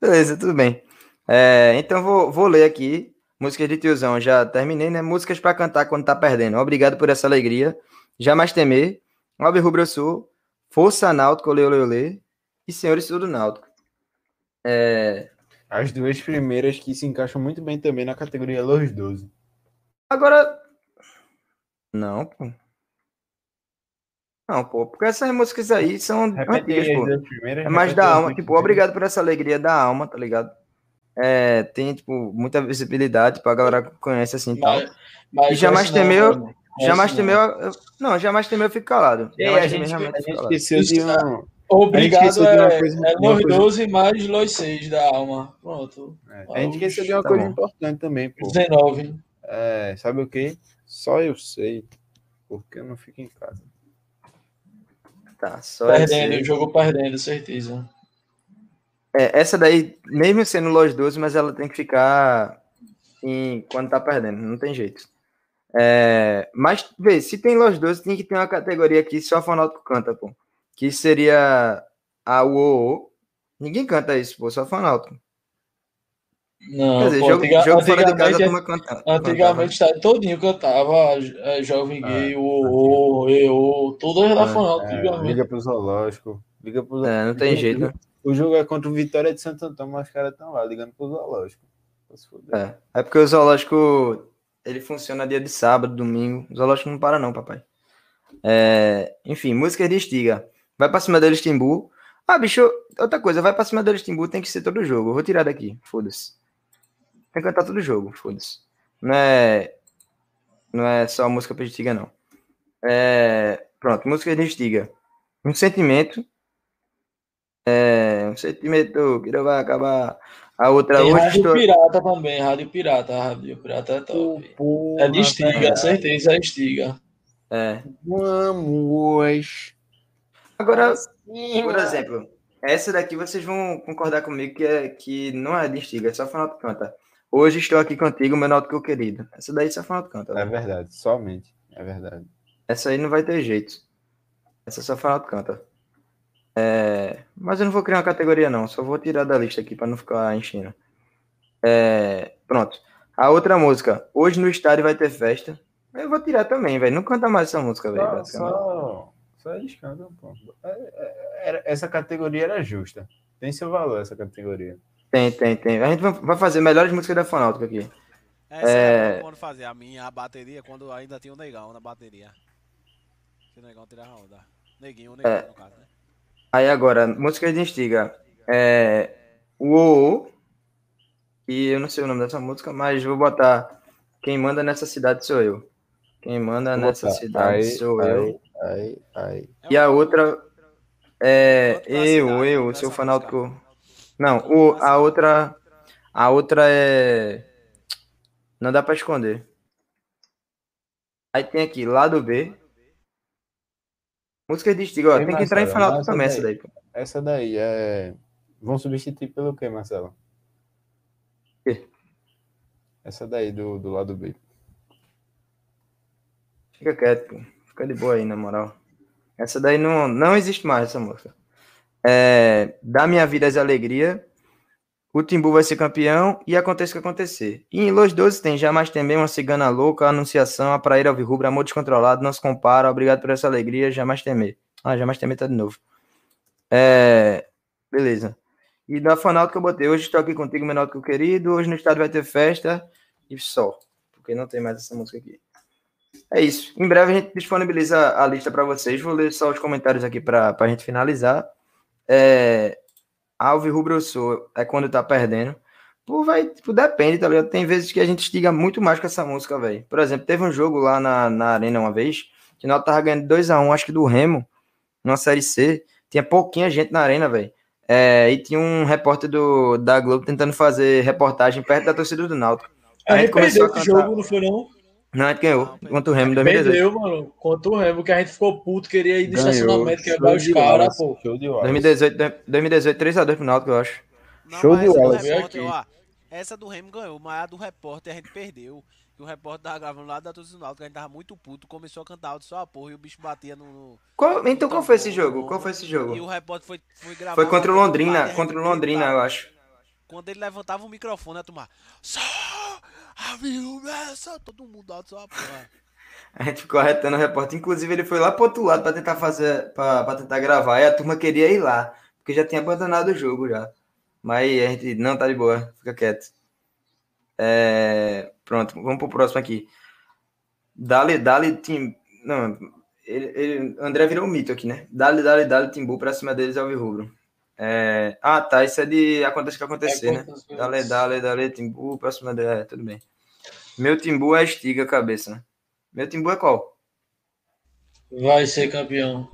Beleza, tudo bem. É, então vou, vou ler aqui. Músicas de tiozão, já terminei, né? Músicas pra cantar quando tá perdendo. Obrigado por essa alegria. Jamais temer. Albi Rubro eu sou. Força Náutico, olê, olê, olê. E Senhores Tudo Náutico. É, As duas primeiras que se encaixam muito bem também na categoria Los 12. Agora. Não, pô. Não, pô, porque essas músicas aí são Repete antigas, pô. primeiras. É mais da alma, tipo, primeiras. obrigado por essa alegria da alma, tá ligado? É, tem, tipo, muita visibilidade, tipo, a galera conhece assim e tal. Mas, mas E jamais temeu- mano. Jamais temeu. eu- Não, jamais temeu, eu fico calado. Jamais a gente, a gente esqueceu de um. Obrigado de é, coisa- é Los coisa- 12 mais Los 6 da alma. Pronto. A gente esqueceu de uma Tá coisa bom. importante também, pô. 19. É, sabe o que? Só eu sei. Porque eu não fico em casa. Tá, só Perdendo, o jogo perdendo, certeza. É, essa daí, mesmo sendo Los 12, mas ela tem que ficar em, quando tá perdendo, não tem jeito. É, mas, vê, se tem Los 12, tem que ter uma categoria aqui só Fanático canta, pô. Que seria a UOO. Ninguém canta isso, pô, só Fanático. Não, Quer dizer, pô, jogo, antiga- jogo fora de casa, a canta. antigamente estádio todinho cantava é, Jovem Ah, Gay, o o eu, todas da Fanal, É, antigamente. liga pro zoológico. Liga pro zoológico. É, não tem jeito, né? O jogo é contra o Vitória de Santo Antônio, mas os caras estão lá ligando pro zoológico. É, é porque o zoológico ele funciona dia de sábado, domingo. O zoológico não para, não, papai. É, enfim, música de estiga. Vai pra cima deles, Timbu. Ah, bicho, outra coisa, vai pra cima deles, Timbu, tem que ser todo jogo. Eu vou tirar daqui, foda-se. Tem que cantar todo jogo, foda-se. Não é. Não é só música pra estiga, não. É, pronto, música de estiga. Um sentimento. É, um sentimento que não vai acabar. A outra Tem hoje Rádio estou. Pirata também, Rádio Pirata, Rádio Pirata é top. É de Estiga, certeza é Estiga. É. Vamos. Agora, por exemplo, essa daqui vocês vão concordar comigo que, é, que não é de instiga, é só Fernando canta. Hoje estou aqui contigo, meu náutico querido. Essa daí só Fernando canta. É né? verdade, somente. É verdade. Essa aí não vai ter jeito. Essa só Fernando canta. É, mas eu não vou criar uma categoria não, só vou tirar da lista aqui para não ficar enchendo. É, pronto. A outra música, hoje no estádio vai ter festa. Eu vou tirar também, velho. Não canta mais essa música, velho. Só, só, só eles cantam, pô. É, é, essa categoria era justa. Tem seu valor, essa categoria. Tem, tem, tem. A gente vai- fazer melhores músicas da Fonáutica aqui. Essa É. é quando fazia a minha a bateria, quando ainda tinha o negão na bateria. Que o negão tirava onda. Neguinho, o neguinho, É. no caso, né? Aí agora, música de instiga. É. O E eu não sei o nome dessa música, mas vou botar Quem manda nessa cidade sou eu. Quem manda nessa Opa, cidade aí, sou aí, eu. Aí. É E a outra é eu, eu, seu fanático. Não, o, a outra a outra é não dá pra esconder. Aí tem aqui lado B. Música de estilo, ó, Ei, tem que entrar em essa também daí. essa daí. Essa daí é. Vão substituir pelo quê, Marcelo? Quê? Essa daí do, do lado B. Fica quieto, pô. Fica de boa aí, na moral. Essa daí não, não existe mais, essa música. É, Dá minha vida as alegria. O Timbu vai ser campeão e aconteça o que acontecer. E em Los 12 tem Jamais Temer, Uma Cigana Louca, Anunciação, A Praíra Alvirrubra, Amor Descontrolado, Não se compara, Obrigado por essa alegria, Jamais Temer. Ah, Jamais Temer tá de novo. É, beleza. E da Fanalto que eu botei, hoje estou aqui contigo, menor do que o querido, hoje no estado vai ter festa e só. Porque não tem mais essa música aqui. É isso. Em breve a gente disponibiliza a lista para vocês. Vou ler só os comentários aqui para a gente finalizar. É, Alve Rubro eu sou é quando tá perdendo. Pô, vai, tipo, depende, tá ligado? Tem vezes que a gente estiga muito mais com essa música, velho. Por exemplo, teve um jogo lá na, na Arena uma vez, que nós tava ganhando 2x1, acho que do Remo, numa Série C. Tinha pouquinha gente na Arena, velho. É, e tinha um repórter do, da Globo tentando fazer reportagem perto da torcida do Náutico. A A gente gente começou a esse cantar. jogo, não foi não? Não, a gente ganhou Não, contra o Remo em 2018. Perdeu, mano. Contra o Remo, que a gente ficou puto, queria ir no Ganhou. estacionamento, quebrar os de caras, pô. Show de Wallace. 2018, 2018 3x2 pro Náutico, eu acho. Não, Show de ó, essa do Remo ganhou, mas a do repórter a gente perdeu. Que o repórter tava gravando lá da torcida do Náutico, a gente tava muito puto, começou a cantar alto só a porra e o bicho batia no... no- Qual- então qual foi esse jogo? Qual foi esse E jogo? o repórter foi, foi gravar... Foi contra o Londrina, e contra o Londrina, gritava. eu acho. Quando ele levantava o microfone, a turma... Só a viúva, todo mundo alto porra. A gente ficou arretando o repórter. Inclusive, ele foi lá pro outro lado pra tentar fazer, pra, pra tentar gravar. E a turma queria ir lá, porque já tinha abandonado o jogo já. Mas a gente não tá de boa, fica quieto. É, pronto, vamos pro próximo aqui. Dali, Dali, Tim. Não, ele, ele, André virou um mito aqui, né? Dali, Dali, Dali, Timbu pra cima deles é o Rubro. É, ah, tá. Isso é de acontece que acontecer, né? Dale, dale, dale, Timbu, pra cima dele. É, tudo bem. Meu Timbu é estiga a cabeça. Meu Timbu é qual? Vai ser campeão.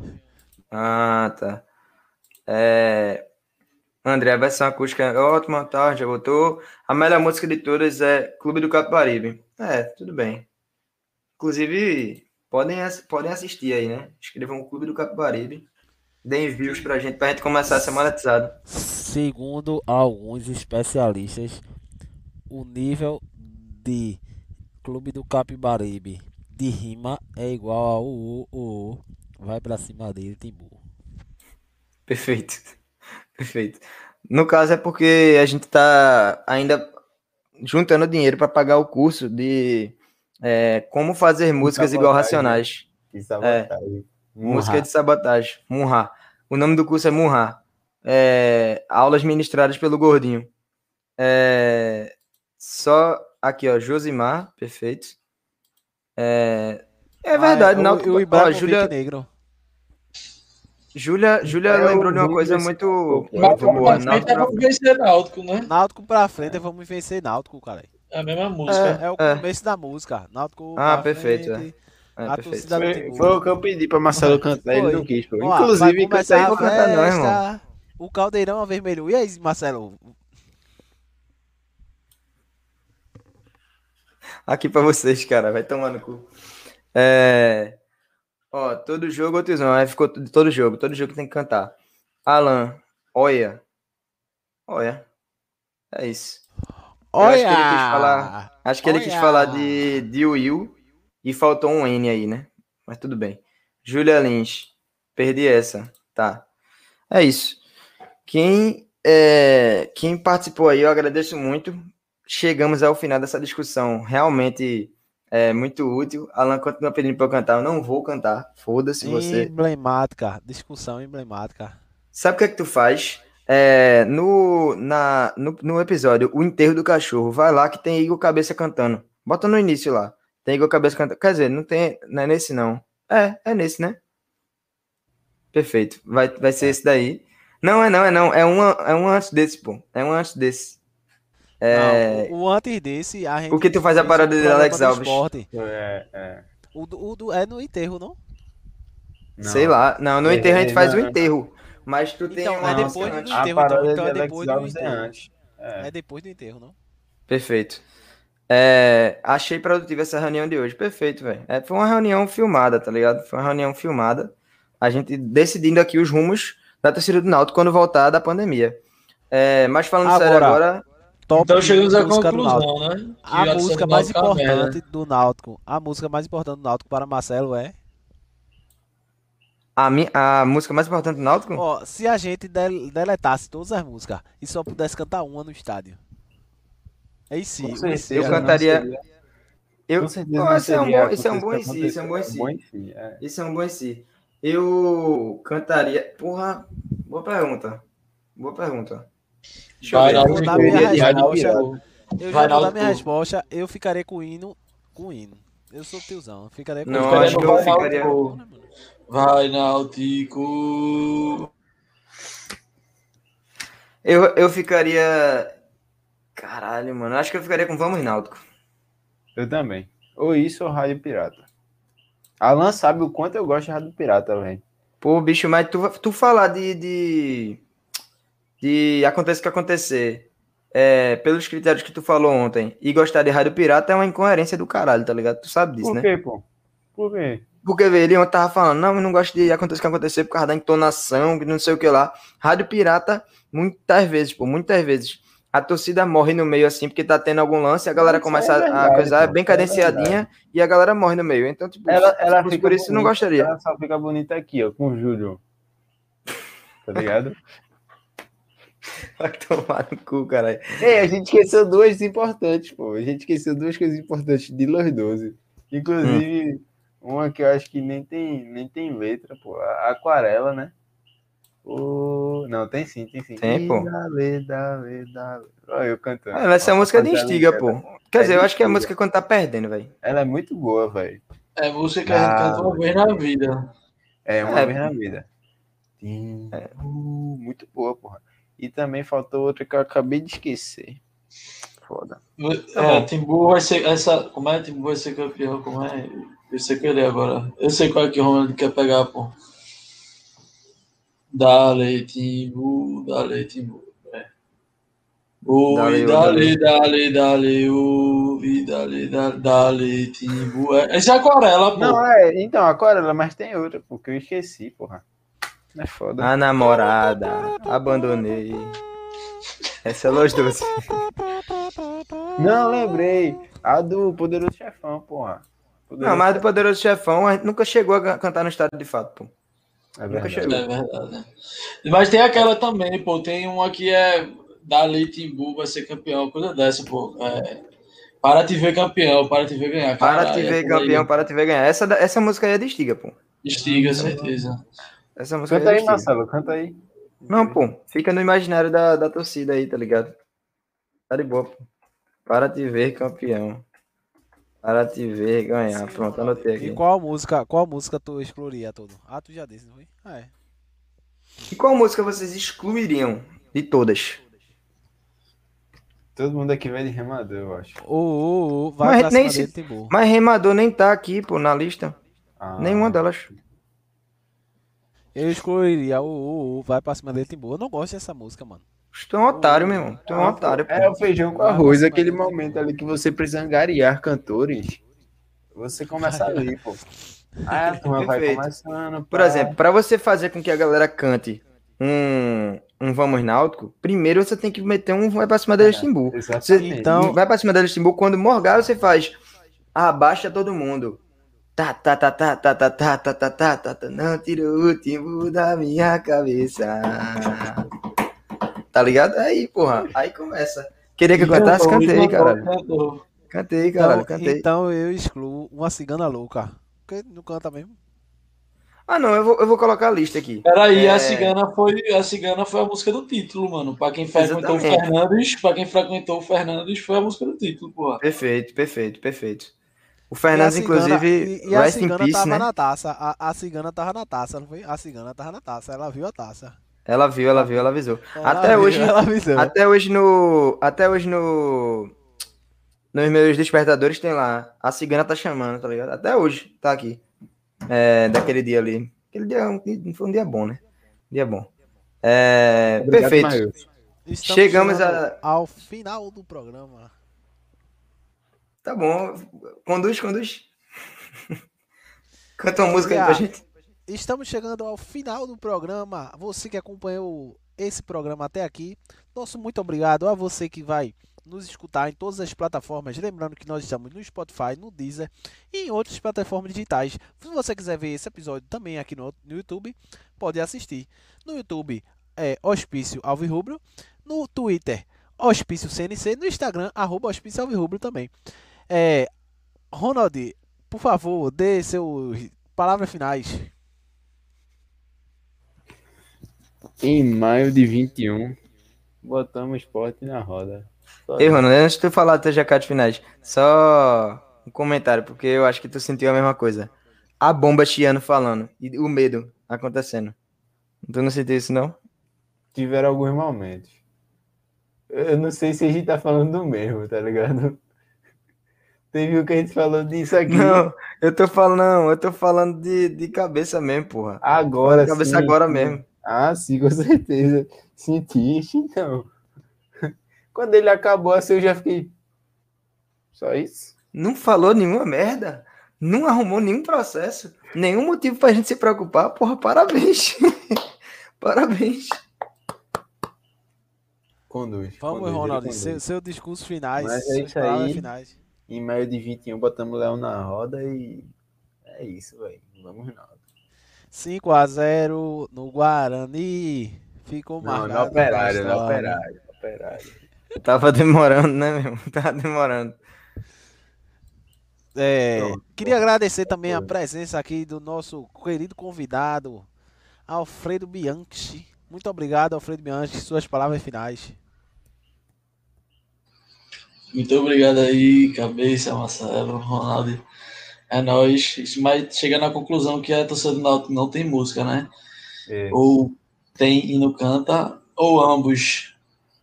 Ah, tá. É... André, a versão acústica é ótima, tá? Já botou. A melhor música de todas é Clube do Capibaribe. É, tudo bem. Inclusive, podem, podem assistir aí, né? Escrevam o Clube do Capibaribe. Deem views pra gente, pra gente começar a ser monetizado. Segundo alguns especialistas, o nível de Clube do Capibaribe de rima é igual ao o, o, o. Vai pra cima dele, Timbu. Perfeito. Perfeito. No caso é porque a gente tá ainda juntando dinheiro para pagar o curso de é, como fazer músicas igual sabotagem. Racionais. Que sabotagem. Música de sabotagem. Munha. O nome do curso é Munha. É, aulas ministradas pelo Gordinho. É, só aqui, ó, Josimar, perfeito. É, é verdade, não. o, o ó, Júlia, Negro. Júlia, Júlia É o lembrou de uma coisa muito, muito boa. Náutico- pra vencer Náutico, né? Náutico pra frente, vamos vencer Náutico, cara. É a mesma música. É o É. começo da música. Náutico Ah, pra perfeito, frente, É, a perfeito. torcida do Foi, Timbu. foi o que eu pedi pra Marcelo cantar, ele não quis, pô. Ó, Inclusive, começar cantei a vou cantar não, irmão. O caldeirão avermelhou. E aí, Marcelo? Aqui pra vocês, cara. Vai tomar no cu. É, Ó, todo jogo, ô tiozão, aí ficou tudo- todo jogo, todo jogo tem que cantar. Alan, olha. Olha. É isso. Eu acho que ele quis falar- Acho que ele quis Olha! falar de, de Will e faltou um N aí, né? Mas tudo bem. Júlia Lins, perdi essa. Tá. É isso. Quem, é, quem participou aí, eu agradeço muito. Chegamos ao final dessa discussão realmente é, muito útil. Alan continua pedindo para eu cantar. Eu não vou cantar. Foda-se você. Emblemática, discussão emblemática. Sabe o que é que tu faz? É, no, na, no, no episódio O Enterro do Cachorro, vai lá que tem Igor Cabeça cantando. Bota no início lá. Tem Igor Cabeça cantando. Quer dizer, não tem. Não é nesse, não. É, é nesse, né? Perfeito. Vai, vai ser esse daí. Não, é não, é não. É um, é um antes desse, pô. É um antes desse. É, Não, o, o antes desse, a gente. Por que tu faz a parada um de Alex do Alves? É, é. O, do- o do- é no enterro, não? Não. sei lá. Não, no É, enterro a gente é, faz o enterro. Mas tu tem Então, uma é música depois do antes. A enterro, parada então, então de é Alex depois do Alves é enterro. antes. É. É depois do enterro, não? Perfeito. É, achei produtiva essa reunião de hoje. Perfeito, velho. É, foi uma reunião filmada, tá ligado? Foi uma reunião filmada. A gente decidindo aqui os rumos da torcida do Náutico quando voltar da pandemia. É, mas falando sério Agora, agora, Top Então chegamos à conclusão, né? Que A música mais Náutico é importante do Náutico. A música mais importante do Náutico para Marcelo é. a, mi, a música mais importante do Náutico? Ó, se a gente del- deletasse todas as músicas e só pudesse cantar uma no estádio. Aí sim, Com o certeza eu cantaria- eu, não esse é um bom, esse é um bom em si, esse é um bom em si. é. Isso é um bom em si. Eu cantaria. Porra, boa pergunta. Boa pergunta. Deixa Vai ver. Eu vou dar minha resposta. Eu Vai, já vou dar Náutico. minha resposta. Eu ficaria com o hino. Com o hino. Eu sou tiozão. Eu ficaria com Não, acho que eu Vai ficaria- Náutico. Vai, Náutico. Eu, eu ficaria. Caralho, mano. Acho que eu ficaria com Vamos Náutico. Eu também. Ou isso ou Rádio Pirata. Alan sabe o quanto eu gosto de Rádio Pirata, velho. Pô, bicho, mas tu, tu falar de. de, de aconteça o que acontecer. É, pelos critérios que tu falou ontem, e gostar de Rádio Pirata é uma incoerência do caralho, tá ligado? Tu sabe disso, Por né? quê, pô? Por quê? Porque, ele ontem tava falando, não, eu não gosto de acontecer o que acontecer por causa da entonação, que não sei o que lá. Rádio Pirata, muitas vezes, pô, muitas vezes. A torcida morre no meio assim, porque tá tendo algum lance, a galera Isso começa é a- a verdade, coisar pô, bem isso é cadenciadinha e a galera morre no meio. Então, tipo, Ela, ela por, por isso não bonita, gostaria. Ela só fica bonita aqui, ó, com o Júlio. Tá ligado? Vai tomar no cu, caralho. Ei, a gente esqueceu duas importantes, pô. A gente esqueceu duas coisas importantes de Los 12. Inclusive, uma que eu acho que nem tem, nem tem letra, pô. A aquarela, né? O... Não, tem sim, tem sim. Tem, pô. Dale, dale, dale. Olha eu cantando. Ah, Essa música é de Nossa, instiga, ela- pô. Quer é dizer, eu acho que é a música quando tá perdendo, velho. Ela é muito boa, velho. É música que a gente canta uma vez na vida. É uma É. vez na vida. Uh, muito boa, porra. E também faltou outra que eu acabei de esquecer. Foda. É, Timbu vai ser. Essa, como é? Timbu vai ser campeão. Como é? Eu sei que ele é agora. Eu sei qual é que o Ronald quer pegar, pô. Dale, Timbu, dale, Timbu. Oi, Dale, dale, dale, oi, dale, dale, dale, Timbu. É, essa é aquarela, pô. Não, é, então, aquarela, mas tem outra, porque eu esqueci, porra. É foda. A namorada, abandonei. Essa é Los Doce. Não, lembrei. A do Poderoso Chefão, porra. Poderoso Não, mas do Poderoso Chefão, a gente nunca chegou a cantar no estádio de fato, pô. É nunca verdade. chegou. É verdade. Mas tem aquela também, pô. Tem uma que é Dali Timbu vai ser campeão, coisa dessa, pô. É, para te ver campeão, para te ver ganhar. Para Caralho, te ver daí campeão, para te ver ganhar. Essa, da- essa música aí é de Estiga, pô. Estiga, certeza. Essa música Canta aí é aí, de Estiga. Marcelo, canta aí. Não, pô. Fica no imaginário da, da torcida aí, tá ligado? Tá de boa, pô. Para te ver campeão. Para te ver ganhar. Pronto, anotei E aqui. qual música, qual música tu excluiria tudo? Ah, tu já disse, não foi? Ah, é. E qual música vocês excluiriam de todas? Todo mundo aqui vai de remador, eu acho. O, o, o, vai Mas pra nem cima se- dele. Mas Remador nem tá aqui, pô, na lista. Ah, Nenhuma delas. Eu excluiria o, o, o, vai pra cima dele, Timbu. Eu não gosto dessa música, mano. Tu é um otário, meu irmão. Tu é um Ah, otário, pô. É o feijão com arroz, aquele momento ali que você precisa angariar cantores. Você começa ali, pô. Aí a turma vai Perfeito. começando. Por exemplo, para você fazer com que a galera cante um, um Vamos Náutico, primeiro você tem que meter um vai pra cima da Timbu. Você Exatamente. Então- vai pra cima da Timbu, quando morgar, você faz abaixa todo mundo. Tá, tá, tá, tá, tá, tá, tá, tá, tá, tá, tá, tá, não tira o timbu da minha cabeça. Tá ligado? Aí, porra, aí começa. Queria que eu cantasse? Cantou, Cantei, cantou, caralho. cantou. Cantei, caralho, Então, cantei. então eu excluo uma cigana louca. Porque não canta mesmo. Ah, não, eu vou, eu vou colocar a lista aqui. Peraí, É. a cigana foi a cigana foi a música do título, mano. Pra quem frequentou o Exatamente. Fernandes, para quem frequentou o Fernandes foi a música do título, porra. Perfeito, perfeito, perfeito. O E Fernandes, cigana- inclusive, e, e a cigana peace, tava né? na taça. A, a cigana tava na taça, não foi? A cigana tava na taça. Ela viu a taça. Ela viu, ela viu, ela avisou. Ela Até viu, hoje, Ela avisou. até hoje no, até hoje no, nos meus despertadores tem lá, a cigana tá chamando, tá ligado? Até hoje, tá aqui, é, daquele dia ali. Aquele dia um- foi um dia bom, né? Dia bom. É, Obrigado, perfeito. Estamos chegamos a- ao final do programa. Tá bom. Conduz, conduz. Canta uma música aí pra Ah, gente. Estamos chegando ao final do programa. Você que acompanhou esse programa até aqui, nosso muito obrigado a você que vai nos escutar em todas as plataformas. Lembrando que nós estamos no Spotify, no Deezer e em outras plataformas digitais. Se você quiser ver esse episódio também aqui no, no YouTube, pode assistir. No YouTube é Hospício Alvirrubro, no Twitter Hospício CNC, no Instagram arroba Hospício Alvirrubro também. É, Ronald, por favor, dê seus palavras finais. Em maio de 21, botamos esporte na roda. Só Ei, Ronald, antes de tu falar dos teus recados finais, só um comentário, porque eu acho que tu sentiu a mesma coisa. A bomba chiando falando e o medo acontecendo. Tu não sentiu isso, não? Tiveram alguns momentos. Eu não sei se a gente tá falando do mesmo, tá ligado? Teve o que a gente falou disso aqui. Não, eu tô falando, não, eu tô falando de, de cabeça mesmo, porra. Agora De cabeça sim. agora mesmo. Ah, sim, com certeza. Sentiste, então. Quando ele acabou assim, eu já fiquei. Só isso? Não falou nenhuma merda. Não arrumou nenhum processo. Nenhum motivo pra gente se preocupar. Porra, parabéns. parabéns. Conduz. Vamos, conduz, ele Ronald, conduz. seu, seu discurso finais, Mas é isso aí. finais. Em maio de 21, botamos o Léo na roda e. É isso, velho. Vamos lá. 5 a 0 no Guarani. Ficou Não, marcado. no operário, na no operário, no operário. Tava demorando, né, meu? Tava demorando. É, Pronto, queria agradecer também a presença aqui do nosso querido convidado, Alfredo Bianchi. Muito obrigado, Alfredo Bianchi. Suas palavras finais. Muito obrigado aí, cabeça, Marcelo, Ronaldo. É nóis. Mas chegando à conclusão que a torcida do Náutico não tem música, né? É. Ou tem e não canta, ou ambos.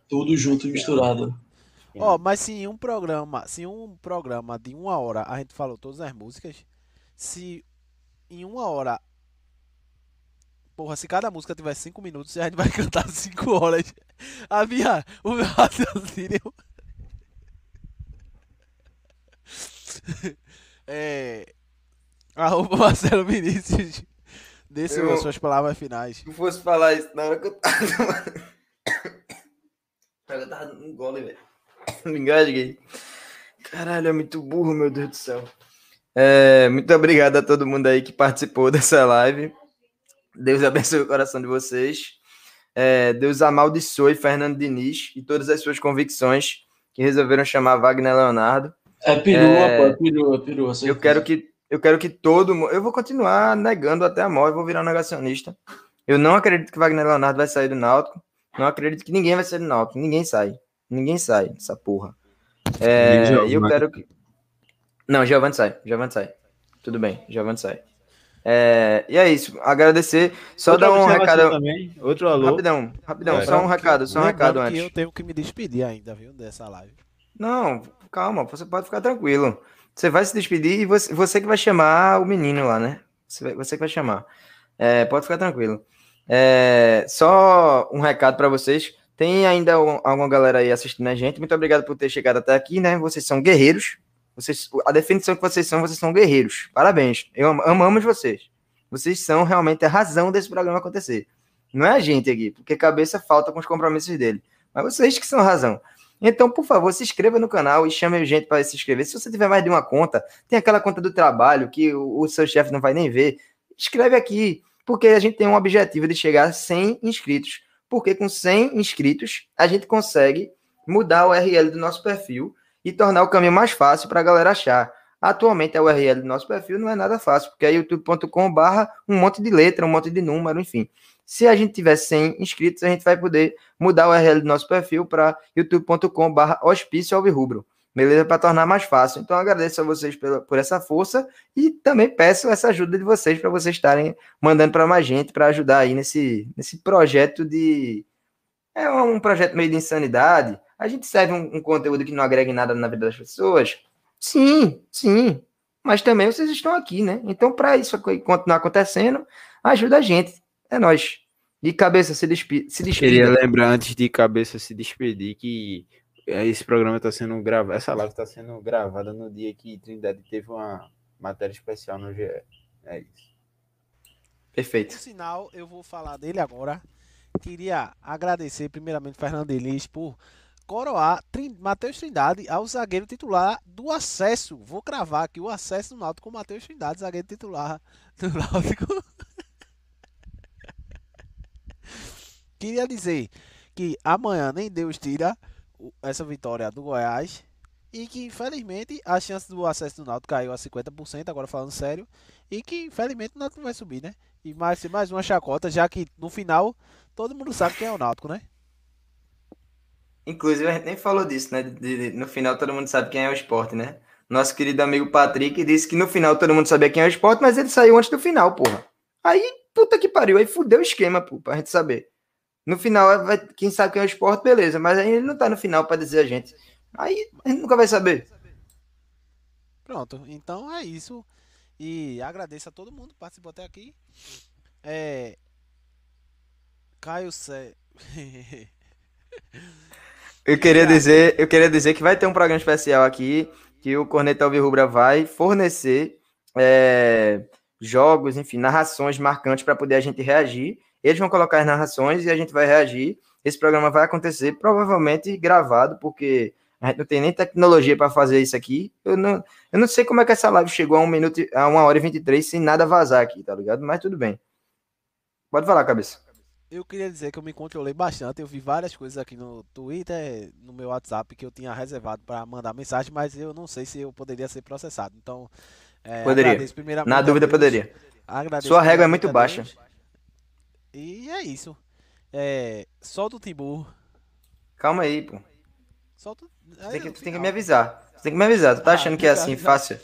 Tudo junto e misturado. Ó, mas se em um programa, se um programa de uma hora a gente falou todas as músicas, se em uma hora, porra, se cada música tiver cinco minutos, a gente vai cantar cinco horas. A minha, o meu raciocínio é arroba Marcelo Vinícius, dê Eu- suas palavras finais. Se fosse falar isso na hora que eu tava. Eu tava dando um gole, velho. Me engasguei. Caralho, é muito burro, meu Deus do céu. É, muito obrigado a todo mundo aí que participou dessa live. Deus abençoe o coração de vocês. É, Deus amaldiçoe Fernando Diniz e todas as suas convicções que resolveram chamar Wagner Leonardo. É perua, É. pô, é perua, é perua. Eu quero que eu quero que todo mundo. Eu vou continuar negando até a morte, vou virar um negacionista. Eu não acredito que Wagner Leonardo vai sair do Náutico. Não acredito que ninguém vai sair do Náutico. Ninguém sai. Ninguém sai dessa porra. É, e eu Giovani. quero que. Não, Giovanni sai. Giovanni sai. Tudo bem, Giovanni sai. É, e é isso. Agradecer. Só Outra dar um recado. Também. Outro alô. Rapidão, rapidão. É. Só um recado, só um recado antes. eu tenho que me despedir ainda, viu, dessa live. Não, calma, você pode ficar tranquilo. Você vai se despedir e você, você que vai chamar o menino lá, né? Você, você que vai chamar. É, pode ficar tranquilo. É, só um recado para vocês. Tem ainda um- alguma galera aí assistindo a gente. Muito obrigado por ter chegado até aqui, né? Vocês são guerreiros. Vocês, a definição que vocês são, vocês são guerreiros. Parabéns. Eu am- amamos vocês. Vocês são realmente a razão desse programa acontecer. Não é a gente aqui, porque cabeça falta com os compromissos dele. Mas vocês que são a razão. Então, por favor, se inscreva no canal e chame gente para se inscrever. Se você tiver mais de uma conta, tem aquela conta do trabalho que o, o seu chefe não vai nem ver. Escreve aqui, porque a gente tem um objetivo de chegar a 100 inscritos. Porque com 100 inscritos, a gente consegue mudar o URL do nosso perfil e tornar o caminho mais fácil para a galera achar. Atualmente a URL do nosso perfil não é nada fácil, porque é youtube.com barra um monte de letra, um monte de número, enfim. Se a gente tiver 100 inscritos, a gente vai poder mudar o URL do nosso perfil para youtube.com barra hospício alvirrubro. Beleza? Para tornar mais fácil. Então agradeço a vocês pela, por essa força e também peço essa ajuda de vocês para vocês estarem mandando para mais gente para ajudar aí nesse, nesse projeto de. É um projeto meio de insanidade. A gente serve um, um conteúdo que não agrega nada na vida das pessoas. Sim, sim. Mas também vocês estão aqui, né? Então, para isso continuar acontecendo, ajuda a gente. É nós. E cabeça, se, despi se Queria despida. lembrar antes de cabeça se despedir que eh, esse programa está sendo gravado, essa live está sendo gravada no dia que Trindade teve uma matéria especial no GE. É isso. Por Perfeito. sinal, eu vou falar dele agora. Queria agradecer primeiramente Fernando Elis por coroar Trin- Matheus Trindade ao zagueiro titular do acesso. Vou cravar aqui o acesso do Náutico com Matheus Trindade, zagueiro titular do Náutico. Queria dizer que amanhã nem Deus tira essa vitória do Goiás e que infelizmente a chance do acesso do Náutico caiu a 50%, agora falando sério, e que infelizmente o Náutico vai subir, né? E mais, mais uma chacota, já que no final todo mundo sabe quem é o Náutico, né? Inclusive, a gente nem falou disso, né? De- de- no final, todo mundo sabe quem é o esporte, né? Nosso querido amigo Patrick disse que no final todo mundo sabia quem é o esporte, mas ele saiu antes do final, porra. Aí, puta que pariu, aí fudeu o esquema, pô, pra gente saber. No final, vai- quem sabe quem é o esporte, beleza, mas aí ele não tá no final pra dizer a gente. Aí a gente nunca vai saber. Pronto, então é isso. E agradeço a todo mundo que participou até aqui. É. Caio Sé. Eu queria dizer, eu queria dizer que vai ter um programa especial aqui que o Corneta Alvirrubra vai fornecer é, jogos, enfim, narrações marcantes para poder a gente reagir. Eles vão colocar as narrações e a gente vai reagir. Esse programa vai acontecer provavelmente gravado, porque a gente não tem nem tecnologia para fazer isso aqui. Eu não, eu não sei como é que essa live chegou a um minuto, a uma hora e 23 sem nada vazar aqui, tá ligado? Mas tudo bem. Pode falar, cabeça. Eu queria dizer que eu me controlei bastante. Eu vi várias coisas aqui no Twitter, no meu WhatsApp, que eu tinha reservado para mandar mensagem, mas eu não sei se eu poderia ser processado. Então, é, Poderia. Na dúvida, Deus. poderia. Sua régua é muito baixa. Deus. E é isso. É, solta o Timbu. Calma aí, pô. Solta. Tu tem que, aí, tu tem que me avisar. Tu tem que me avisar. Tu tá Ah, achando que é assim avisar. fácil?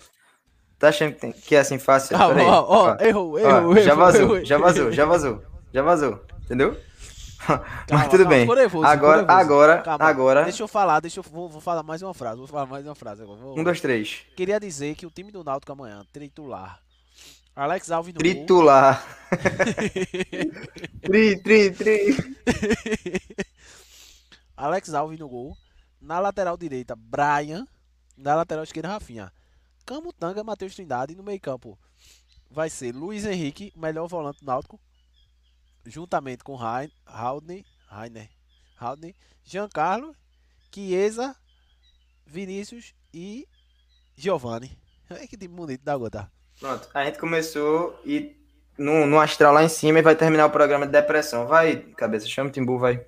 Tá achando que, tem- que é assim fácil? Aí. ó, ó, Ó, errou, errou, já errou, vazou, errou. já vazou, já vazou, já vazou. Entendeu? Mas Calma, tudo calma, bem. nervoso, Agora, agora, Calma, agora. Deixa eu falar, deixa eu vou, vou falar mais uma frase, vou falar mais uma frase agora. Vou- Um, dois, três. Queria dizer que o time do Náutico amanhã, titular. Alex Alves no gol. Tritular. tri, tri, tri. Alex Alves no gol. Na lateral direita, Brian. Na lateral esquerda, Rafinha. Camutanga, Matheus Trindade. No meio campo vai ser Luiz Henrique, melhor volante do Náutico. Juntamente com Raudney, Rainer, Raudney, Giancarlo, Chiesa, Vinícius e Giovanni. Olha que time bonito da gota. Pronto. A gente começou e no, no astral lá em cima e vai terminar o programa de depressão. Vai, cabeça, chama o Timbu, vai.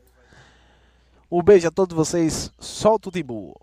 Um beijo a todos vocês. Solta o Timbu.